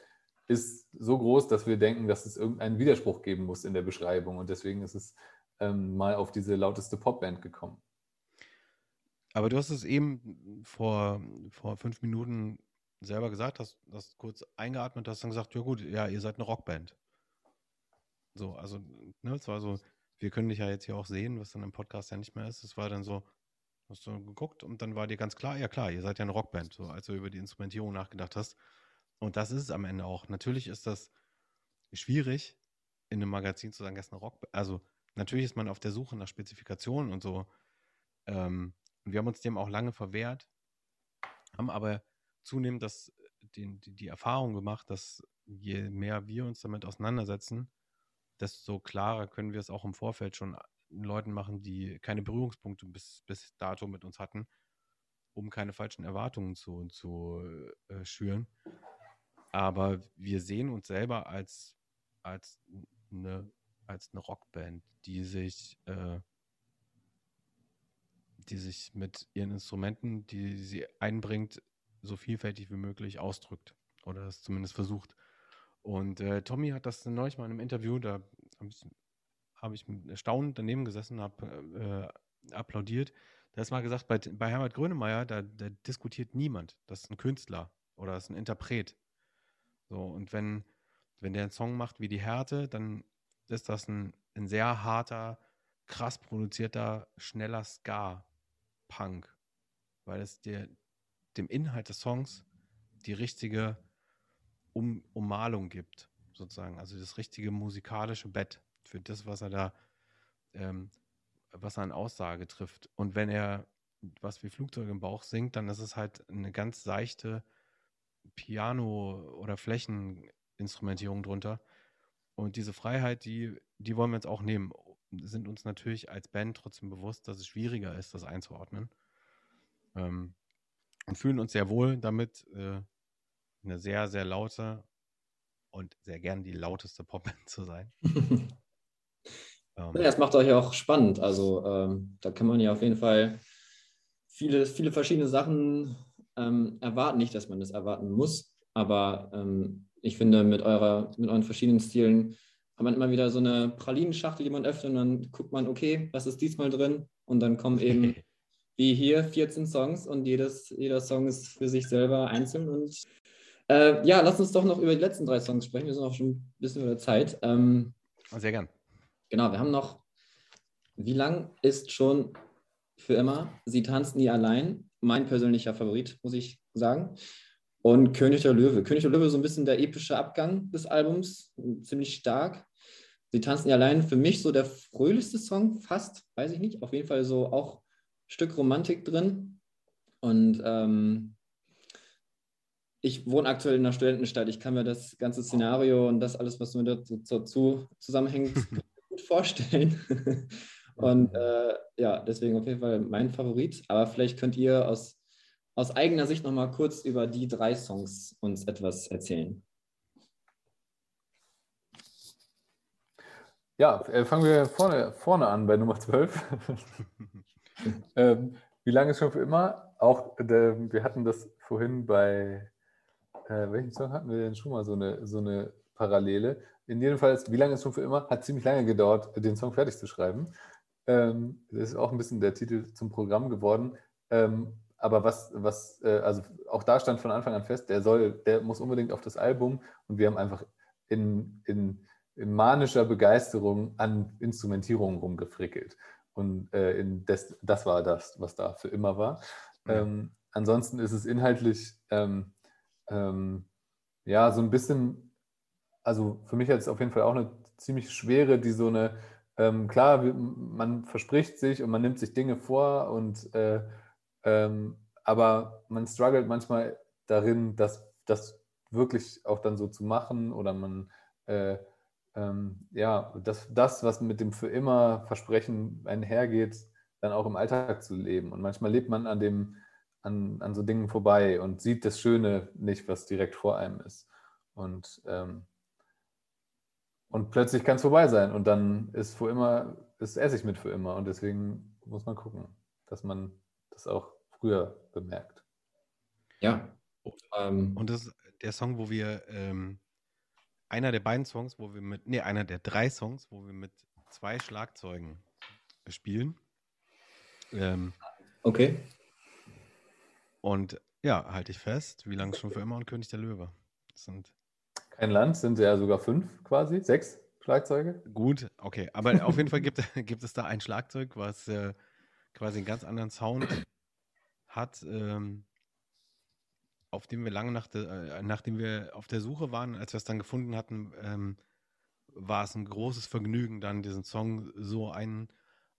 ist so groß, dass wir denken, dass es irgendeinen Widerspruch geben muss in der Beschreibung. Und deswegen ist es ähm, mal auf diese lauteste Popband gekommen. Aber du hast es eben vor, vor fünf Minuten selber gesagt, hast, hast kurz eingeatmet, hast dann gesagt, ja gut, ja, ihr seid eine Rockband. So, also, ne, es war so, wir können dich ja jetzt hier auch sehen, was dann im Podcast ja nicht mehr ist. Es war dann so, Hast du geguckt und dann war dir ganz klar, ja klar, ihr seid ja eine Rockband, so als du über die Instrumentierung nachgedacht hast. Und das ist es am Ende auch. Natürlich ist das schwierig, in einem Magazin zu sagen, das ist eine Rockband. Also natürlich ist man auf der Suche nach Spezifikationen und so. Ähm, und wir haben uns dem auch lange verwehrt, haben aber zunehmend das, die, die, Erfahrung gemacht, dass je mehr wir uns damit auseinandersetzen, desto klarer können wir es auch im Vorfeld schon Leuten machen, die keine Berührungspunkte bis, bis dato mit uns hatten, um keine falschen Erwartungen zu, zu äh, schüren. Aber wir sehen uns selber als, als, eine, als eine Rockband, die sich, äh, die sich mit ihren Instrumenten, die sie einbringt, so vielfältig wie möglich ausdrückt. Oder es zumindest versucht. Und äh, Tommy hat das neulich mal in einem Interview, da habe ich habe ich erstaunt daneben gesessen, habe äh, applaudiert. Da ist mal gesagt, bei, bei Herbert Grönemeyer, da, da, diskutiert niemand. Das ist ein Künstler oder das ist ein Interpret. So, und wenn, wenn der einen Song macht wie Die Härte, dann ist das ein, ein sehr harter, krass produzierter, schneller Ska-Punk. Weil es dir, dem Inhalt des Songs die richtige um Ummalung gibt, sozusagen. Also das richtige musikalische Bett für das, was er da, ähm, was er an Aussage trifft. Und wenn er was wie Flugzeug im Bauch singt, dann ist es halt eine ganz seichte Piano- oder Flächeninstrumentierung drunter. Und diese Freiheit, die, die wollen wir jetzt auch nehmen. Sind uns natürlich als Band trotzdem bewusst, dass es schwieriger ist, das einzuordnen. Ähm, und fühlen uns sehr wohl damit, äh, eine sehr, sehr laute und sehr gern die lauteste Popband (laughs) zu sein. Ähm, ja, das macht euch auch spannend. Also ähm, da kann man ja auf jeden Fall viele, viele verschiedene Sachen ähm, erwarten. Nicht, dass man das erwarten muss, aber ähm, ich finde, mit, eurer, mit euren verschiedenen Stilen hat man immer wieder so eine Pralinenschachtel, die man öffnet und dann guckt man, okay, was ist diesmal drin? Und dann kommen eben, (laughs) wie hier, 14 Songs und jedes, jeder Song ist für sich selber einzeln. Und äh, ja, lass uns doch noch über die letzten drei Songs sprechen. Wir sind auch schon ein bisschen über der Zeit. Ähm, Sehr gern. Genau, wir haben noch, wie lang ist schon für immer Sie tanzen nie allein? Mein persönlicher Favorit, muss ich sagen. Und König der Löwe. König der Löwe ist so ein bisschen der epische Abgang des Albums, ziemlich stark. Sie tanzen ja allein für mich so der fröhlichste Song, fast, weiß ich nicht. Auf jeden Fall so auch ein Stück Romantik drin. Und ähm, ich wohne aktuell in einer Studentenstadt. Ich kann mir das ganze Szenario und das alles, was mir dazu, dazu zusammenhängt, (laughs) gut vorstellen. (laughs) und äh, ja, deswegen auf jeden Fall mein Favorit. Aber vielleicht könnt ihr aus, aus eigener Sicht nochmal kurz über die drei Songs uns etwas erzählen. Ja, äh, fangen wir vorne, vorne an bei Nummer 12. (laughs) ähm, wie lange ist schon für immer? Auch, äh, wir hatten das vorhin bei, äh, welchen Song hatten wir denn schon mal so eine, so eine Parallele? In jedem Fall ist, wie lange ist schon für immer? Hat ziemlich lange gedauert, den Song fertig zu schreiben. Ähm, das ist auch ein bisschen der Titel zum Programm geworden. Ähm, aber was, was äh, also auch da stand von Anfang an fest, der soll, der muss unbedingt auf das Album und wir haben einfach in, in in manischer Begeisterung an Instrumentierungen rumgefrickelt. Und äh, das, das war das, was da für immer war. Ja. Ähm, ansonsten ist es inhaltlich ähm, ähm, ja so ein bisschen, also für mich jetzt auf jeden Fall auch eine ziemlich schwere, die so eine, ähm, klar, man verspricht sich und man nimmt sich Dinge vor und äh, ähm, aber man struggelt manchmal darin, das, das wirklich auch dann so zu machen oder man äh, ähm, ja, das, das, was mit dem für immer Versprechen einhergeht, dann auch im Alltag zu leben. Und manchmal lebt man an, dem, an, an so Dingen vorbei und sieht das Schöne nicht, was direkt vor einem ist. Und, ähm, und plötzlich kann es vorbei sein und dann ist für immer, ist Essig mit für immer. Und deswegen muss man gucken, dass man das auch früher bemerkt. Ja. Ähm, und das ist der Song, wo wir ähm, einer der beiden Songs, wo wir mit, nee, einer der drei Songs, wo wir mit zwei Schlagzeugen spielen. Ähm, okay. Und ja, halte ich fest, wie lange schon für immer und König der Löwe. Das sind Kein Land, sind ja sogar fünf quasi, sechs Schlagzeuge. Gut, okay. Aber auf jeden Fall gibt, (laughs) gibt es da ein Schlagzeug, was äh, quasi einen ganz anderen Sound hat. Ähm, auf dem wir lange nach de, äh, nachdem wir auf der Suche waren, als wir es dann gefunden hatten, ähm, war es ein großes Vergnügen, dann diesen Song so ein,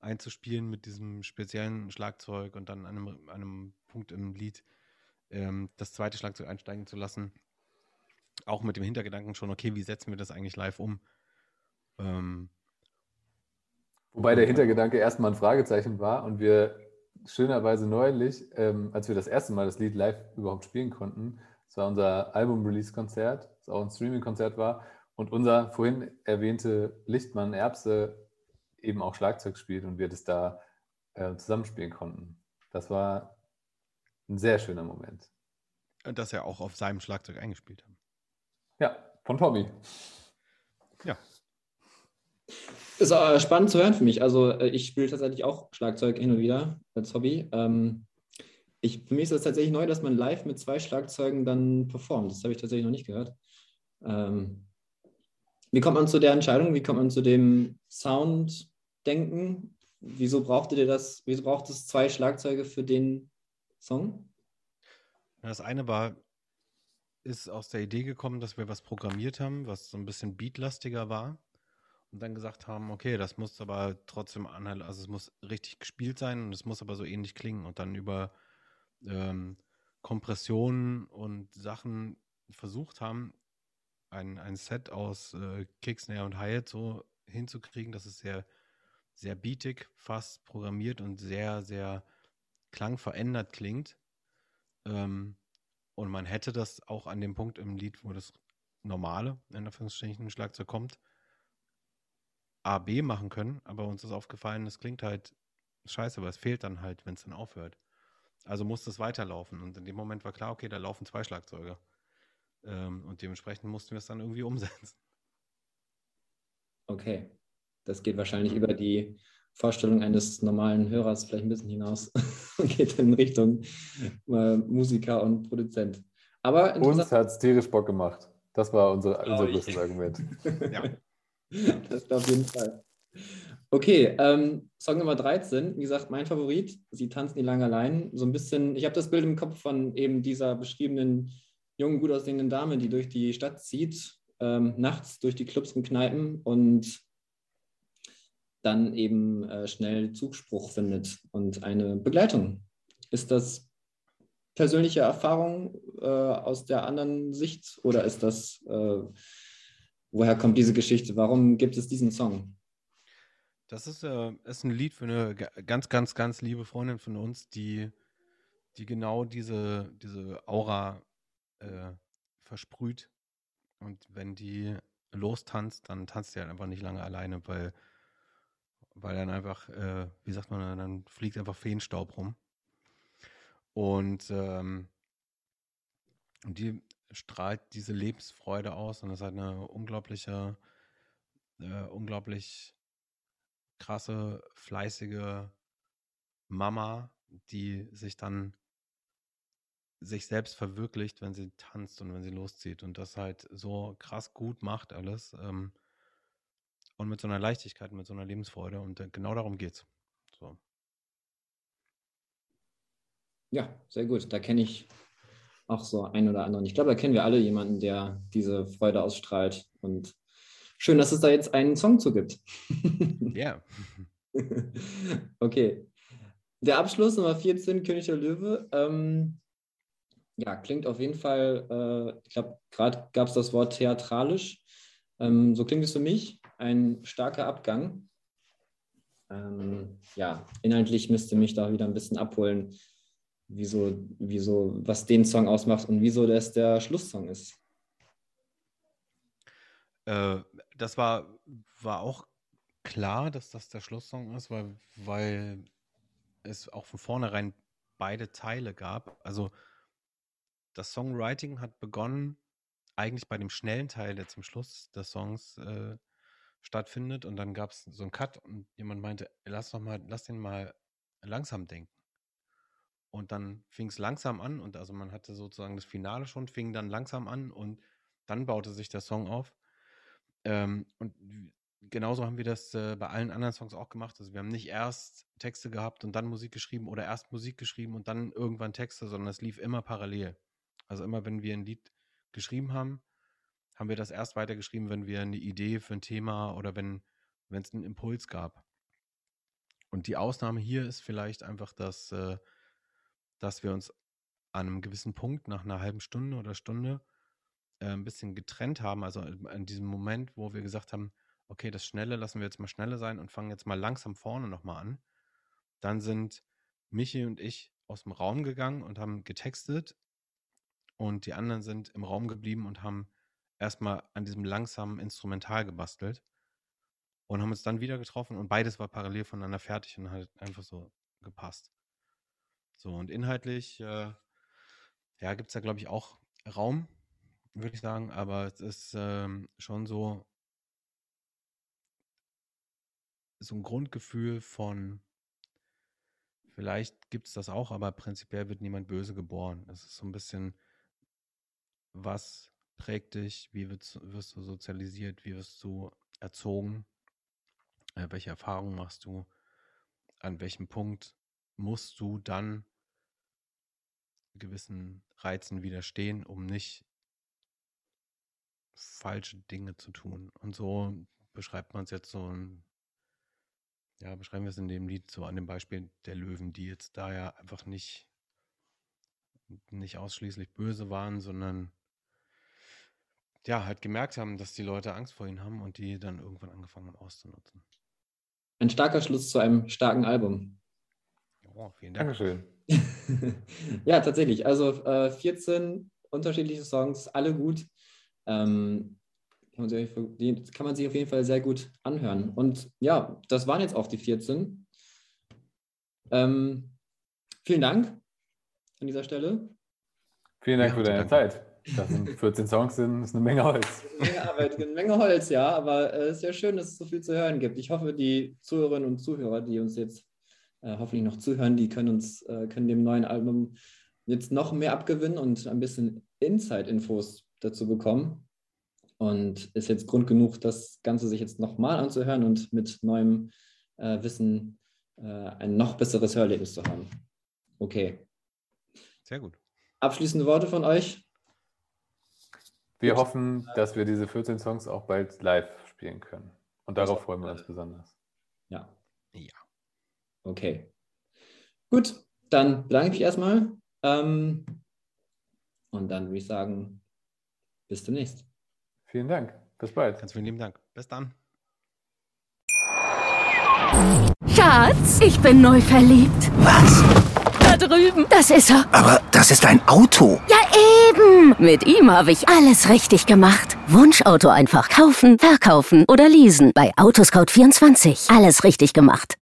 einzuspielen mit diesem speziellen Schlagzeug und dann an einem, einem Punkt im Lied ähm, das zweite Schlagzeug einsteigen zu lassen. Auch mit dem Hintergedanken schon, okay, wie setzen wir das eigentlich live um? Ähm, Wobei der Hintergedanke erstmal ein Fragezeichen war und wir schönerweise neulich, ähm, als wir das erste Mal das Lied live überhaupt spielen konnten, das war unser Album-Release-Konzert, das auch ein Streaming-Konzert war, und unser vorhin erwähnte Lichtmann Erbse eben auch Schlagzeug spielt und wir das da äh, zusammenspielen konnten. Das war ein sehr schöner Moment. Und dass er auch auf seinem Schlagzeug eingespielt hat. Ja, von Tommy. Ja. Ist äh, spannend zu hören für mich. Also äh, ich spiele tatsächlich auch Schlagzeug hin und wieder als Hobby. Ähm, ich, für mich ist es tatsächlich neu, dass man live mit zwei Schlagzeugen dann performt. Das habe ich tatsächlich noch nicht gehört. Ähm, wie kommt man zu der Entscheidung? Wie kommt man zu dem Sound-Denken? Wieso brauchtet ihr das? Wieso braucht es zwei Schlagzeuge für den Song? Das eine war, ist aus der Idee gekommen, dass wir was programmiert haben, was so ein bisschen beatlastiger war und dann gesagt haben, okay, das muss aber trotzdem anhalten, also es muss richtig gespielt sein und es muss aber so ähnlich klingen und dann über ähm, Kompressionen und Sachen versucht haben, ein, ein Set aus äh, Kick, Snare und Hi-Hat so hinzukriegen, dass es sehr, sehr beatig fast programmiert und sehr, sehr klangverändert klingt. Ähm, und man hätte das auch an dem Punkt im Lied, wo das normale, in Anführungsstrichen, Schlagzeug kommt, A, B machen können, aber uns ist aufgefallen, es klingt halt scheiße, aber es fehlt dann halt, wenn es dann aufhört. Also muss das weiterlaufen. Und in dem Moment war klar, okay, da laufen zwei Schlagzeuge. Ähm, und dementsprechend mussten wir es dann irgendwie (laughs) umsetzen. Okay. Das geht wahrscheinlich über die Vorstellung eines normalen Hörers vielleicht ein bisschen hinaus (laughs) und geht in Richtung äh, Musiker und Produzent. Aber Uns hat es tierisch Bock gemacht. Das war unser, unser größtes Argument. (laughs) ja. (laughs) das auf jeden Fall. Okay, ähm, Song Nummer 13, wie gesagt, mein Favorit. Sie tanzen die lange allein. So ein bisschen, ich habe das Bild im Kopf von eben dieser beschriebenen jungen, gut aussehenden Dame, die durch die Stadt zieht, ähm, nachts durch die Clubs und Kneipen und dann eben äh, schnell Zugspruch findet und eine Begleitung. Ist das persönliche Erfahrung äh, aus der anderen Sicht oder ist das, äh, woher kommt diese Geschichte? Warum gibt es diesen Song? Das ist, äh, ist ein Lied für eine ganz, ganz, ganz liebe Freundin von uns, die, die genau diese, diese Aura äh, versprüht. Und wenn die lostanzt, dann tanzt sie halt einfach nicht lange alleine, weil, weil dann einfach, äh, wie sagt man, dann fliegt einfach Feenstaub rum. Und ähm, die strahlt diese Lebensfreude aus und das ist halt eine unglaubliche, äh, unglaublich krasse, fleißige Mama, die sich dann sich selbst verwirklicht, wenn sie tanzt und wenn sie loszieht und das halt so krass gut macht alles ähm, und mit so einer Leichtigkeit, mit so einer Lebensfreude und äh, genau darum geht's. So. Ja, sehr gut. Da kenne ich auch so einen oder anderen. Ich glaube, da kennen wir alle jemanden, der diese Freude ausstrahlt. Und schön, dass es da jetzt einen Song zu gibt. (laughs) Ja. Yeah. (laughs) okay. Der Abschluss Nummer 14, König der Löwe. Ähm, ja, klingt auf jeden Fall, äh, ich glaube, gerade gab es das Wort theatralisch. Ähm, so klingt es für mich. Ein starker Abgang. Ähm, ja, inhaltlich müsste mich da wieder ein bisschen abholen wieso, wieso, was den Song ausmacht und wieso das der Schlusssong ist. Äh, das war, war auch klar, dass das der Schlusssong ist, weil, weil es auch von vornherein beide Teile gab. Also das Songwriting hat begonnen eigentlich bei dem schnellen Teil, der zum Schluss des Songs äh, stattfindet. Und dann gab es so einen Cut und jemand meinte, lass doch mal, lass den mal langsam denken. Und dann fing es langsam an und also man hatte sozusagen das Finale schon, fing dann langsam an und dann baute sich der Song auf. Ähm, und genauso haben wir das äh, bei allen anderen Songs auch gemacht. Also wir haben nicht erst Texte gehabt und dann Musik geschrieben oder erst Musik geschrieben und dann irgendwann Texte, sondern es lief immer parallel. Also immer wenn wir ein Lied geschrieben haben, haben wir das erst weitergeschrieben, wenn wir eine Idee für ein Thema oder wenn es einen Impuls gab. Und die Ausnahme hier ist vielleicht einfach, dass äh, dass wir uns an einem gewissen Punkt nach einer halben Stunde oder Stunde äh, ein bisschen getrennt haben. Also an diesem Moment, wo wir gesagt haben, okay, das Schnelle lassen wir jetzt mal schneller sein und fangen jetzt mal langsam vorne nochmal an. Dann sind Michi und ich aus dem Raum gegangen und haben getextet und die anderen sind im Raum geblieben und haben erstmal an diesem langsamen Instrumental gebastelt und haben uns dann wieder getroffen und beides war parallel voneinander fertig und hat einfach so gepasst. So, und inhaltlich, äh, ja, gibt es da, glaube ich, auch Raum, würde ich sagen, aber es ist ähm, schon so, so ein Grundgefühl von, vielleicht gibt es das auch, aber prinzipiell wird niemand böse geboren. Es ist so ein bisschen, was prägt dich, wie wirst, wirst du sozialisiert, wie wirst du erzogen, äh, welche Erfahrungen machst du, an welchem Punkt musst du dann gewissen Reizen widerstehen, um nicht falsche Dinge zu tun. Und so beschreibt man es jetzt so, ja, beschreiben wir es in dem Lied so an dem Beispiel der Löwen, die jetzt da ja einfach nicht, nicht ausschließlich böse waren, sondern ja, halt gemerkt haben, dass die Leute Angst vor ihnen haben und die dann irgendwann angefangen haben auszunutzen. Ein starker Schluss zu einem starken Album. Oh, vielen Dank. Dankeschön. (laughs) ja, tatsächlich. Also äh, 14 unterschiedliche Songs, alle gut. Ähm, kann, man sich, die kann man sich auf jeden Fall sehr gut anhören. Und ja, das waren jetzt auch die 14. Ähm, vielen Dank an dieser Stelle. Vielen Dank ja, für deine Zeit. Das sind 14 Songs, sind, ist eine Menge Holz. (laughs) Eine Menge Arbeit, eine Menge Holz, ja, aber es äh, ist ja schön, dass es so viel zu hören gibt. Ich hoffe, die Zuhörerinnen und Zuhörer, die uns jetzt äh, hoffentlich noch zuhören, die können uns, äh, können dem neuen Album jetzt noch mehr abgewinnen und ein bisschen Inside-Infos dazu bekommen. Und ist jetzt Grund genug, das Ganze sich jetzt nochmal anzuhören und mit neuem äh, Wissen äh, ein noch besseres Hörerlebnis zu haben. Okay. Sehr gut. Abschließende Worte von euch? Wir gut. hoffen, dass wir diese 14 Songs auch bald live spielen können. Und darauf freuen wir uns besonders. Ja. Ja. Okay. Gut, dann bedanke ich mich erstmal. Ähm, und dann würde ich sagen, bis demnächst. Vielen Dank. Bis bald. Ganz vielen lieben Dank. Bis dann. Schatz, ich bin neu verliebt. Was? Da drüben. Das ist er. Aber das ist ein Auto. Ja, eben. Mit ihm habe ich alles richtig gemacht. Wunschauto einfach kaufen, verkaufen oder leasen. Bei Autoscout24. Alles richtig gemacht.